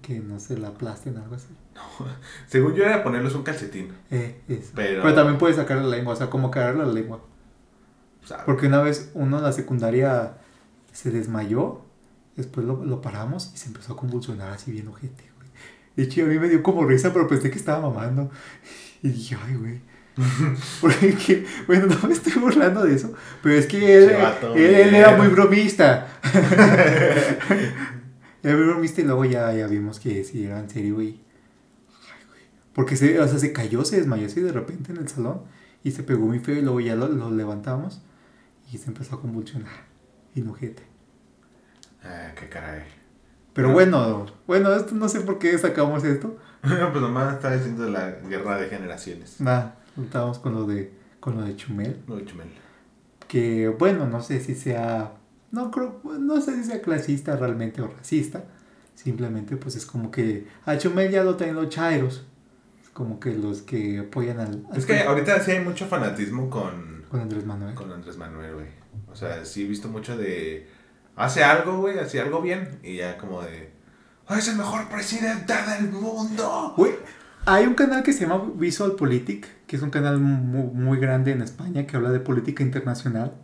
que no se la aplasten, algo así. (laughs) Según yo era ponerles un calcetín. Eh, eso. Pero- Pero... también puedes sacar la lengua, o sea, como cargarle la lengua. Porque una vez uno en la secundaria se desmayó, después lo, lo paramos y se empezó a convulsionar así bien ojete, güey. De hecho, a mí me dio como risa, pero pensé que estaba mamando. Y dije, ay, güey. (laughs) Porque, bueno, no me estoy burlando de eso, pero es que él, él, él era muy bromista. (laughs) era muy bromista y luego ya, ya vimos que sí era en serio, güey. Ay, güey. Porque se, o sea, se cayó, se desmayó así de repente en el salón y se pegó muy feo y luego ya lo, lo levantamos y se empezó a convulsionar. Inojete. Ah, qué caray. Pero Ah. bueno, bueno, esto no sé por qué sacamos esto. (laughs) pues nomás estaba diciendo la guerra de generaciones. Nada, estábamos con lo de con lo de Chumel. No, Chumel. Que bueno, no sé si sea. No creo, no sé si sea clasista realmente o racista. Simplemente pues es como que a Chumel ya lo traen los chairos. Es como que los que apoyan al, al- Es que ahorita sí hay mucho fanatismo con, con Andrés Manuel. con Andrés Manuel, güey. O sea, sí he visto mucho de... Hace algo, güey, hace algo bien y ya como de... "Ah, Es el mejor presidente del mundo. Güey, hay un canal que se llama Visual Politic, que es un canal muy, muy grande en España que habla de política internacional.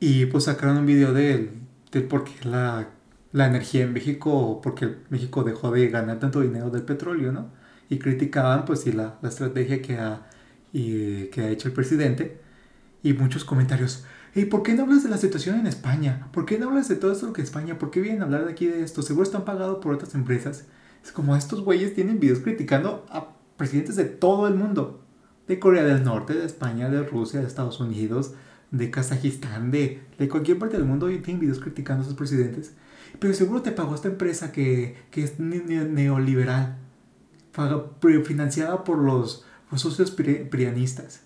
Y pues sacaron un video de él, de por qué la, la energía en México, porque México dejó de ganar tanto dinero del petróleo, ¿no? Y criticaban pues sí la, la estrategia que ha, y, que ha hecho el presidente. Y muchos comentarios, ¿y por qué no hablas de la situación en España? ¿Por qué no hablas de todo esto que España? ¿Por qué vienen a hablar de aquí de esto? Seguro están pagados por otras empresas. Es como estos güeyes tienen videos criticando a presidentes de todo el mundo. De Corea del Norte, de España, de Rusia, de Estados Unidos, de Kazajistán, de, de cualquier parte del mundo y tienen videos criticando a sus presidentes. Pero seguro te pagó esta empresa que, que es ne- ne- neoliberal, paga- financiada por los, los socios pri- prianistas.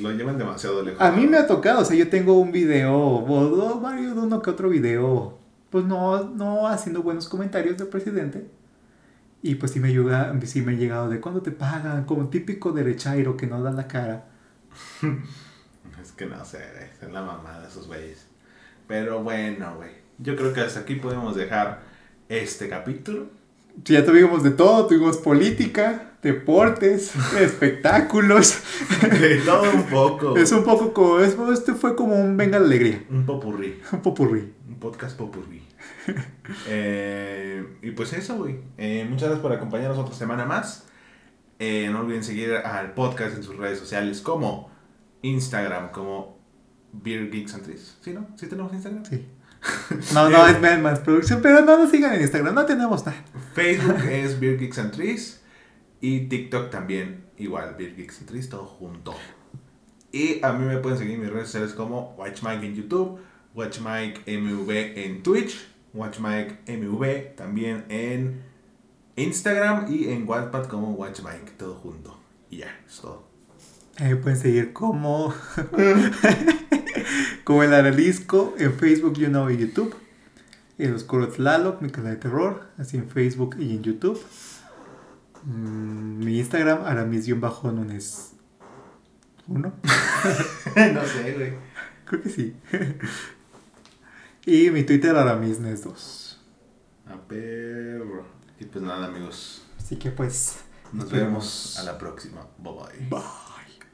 Lo llevan demasiado lejos. A mí me ha tocado, o sea, yo tengo un video, o dos, varios, uno que otro video, pues no, no haciendo buenos comentarios del presidente. Y pues sí me, ayuda, sí me ha llegado de cuando te pagan, como típico derechairo que no da la cara. (laughs) Es que no sé, es la mamada esos güeyes. Pero bueno, güey. Yo creo que hasta aquí podemos dejar este capítulo. Sí, ya tuvimos de todo, tuvimos política, deportes, (laughs) espectáculos. De todo un poco. Es un poco como, es- este fue como un venga la alegría, Un popurrí. un popurrí. Un podcast popurrí. (laughs) Eh, y pues eso, güey. Eh, muchas gracias por acompañarnos otra semana más. Eh, no olviden seguir al podcast en sus redes sociales como Instagram, como Beer Geeks and Trees. ¿Sí, no? ¿Sí tenemos Instagram? Sí. No, no, es (laughs) más, producción, pero no nos sigan en Instagram, no tenemos nada. Facebook (laughs) es Beer Geeks and Trees. Y TikTok también, igual, Beer Geeks and Trees, todo junto. Y a mí me pueden seguir en mis redes sociales como WatchMike en YouTube, WatchMike MV en Twitch, WatchMike MV también en Instagram y en Wattpad como WatchMike, todo junto. Y ya, es todo. Ahí pueden seguir como, (laughs) como el Aralisco en Facebook, you know, y YouTube. El Oscuro Tlaloc, mi canal de terror, así en Facebook y en YouTube. Mm, mi Instagram, aramis-nunes. ¿Uno? (laughs) no sé, güey. Creo que sí. (laughs) y mi Twitter, aramisnes2. A perro. Y pues nada, amigos. Así que pues, Nos Esperemos. vemos a la próxima. Bye bye. Bye.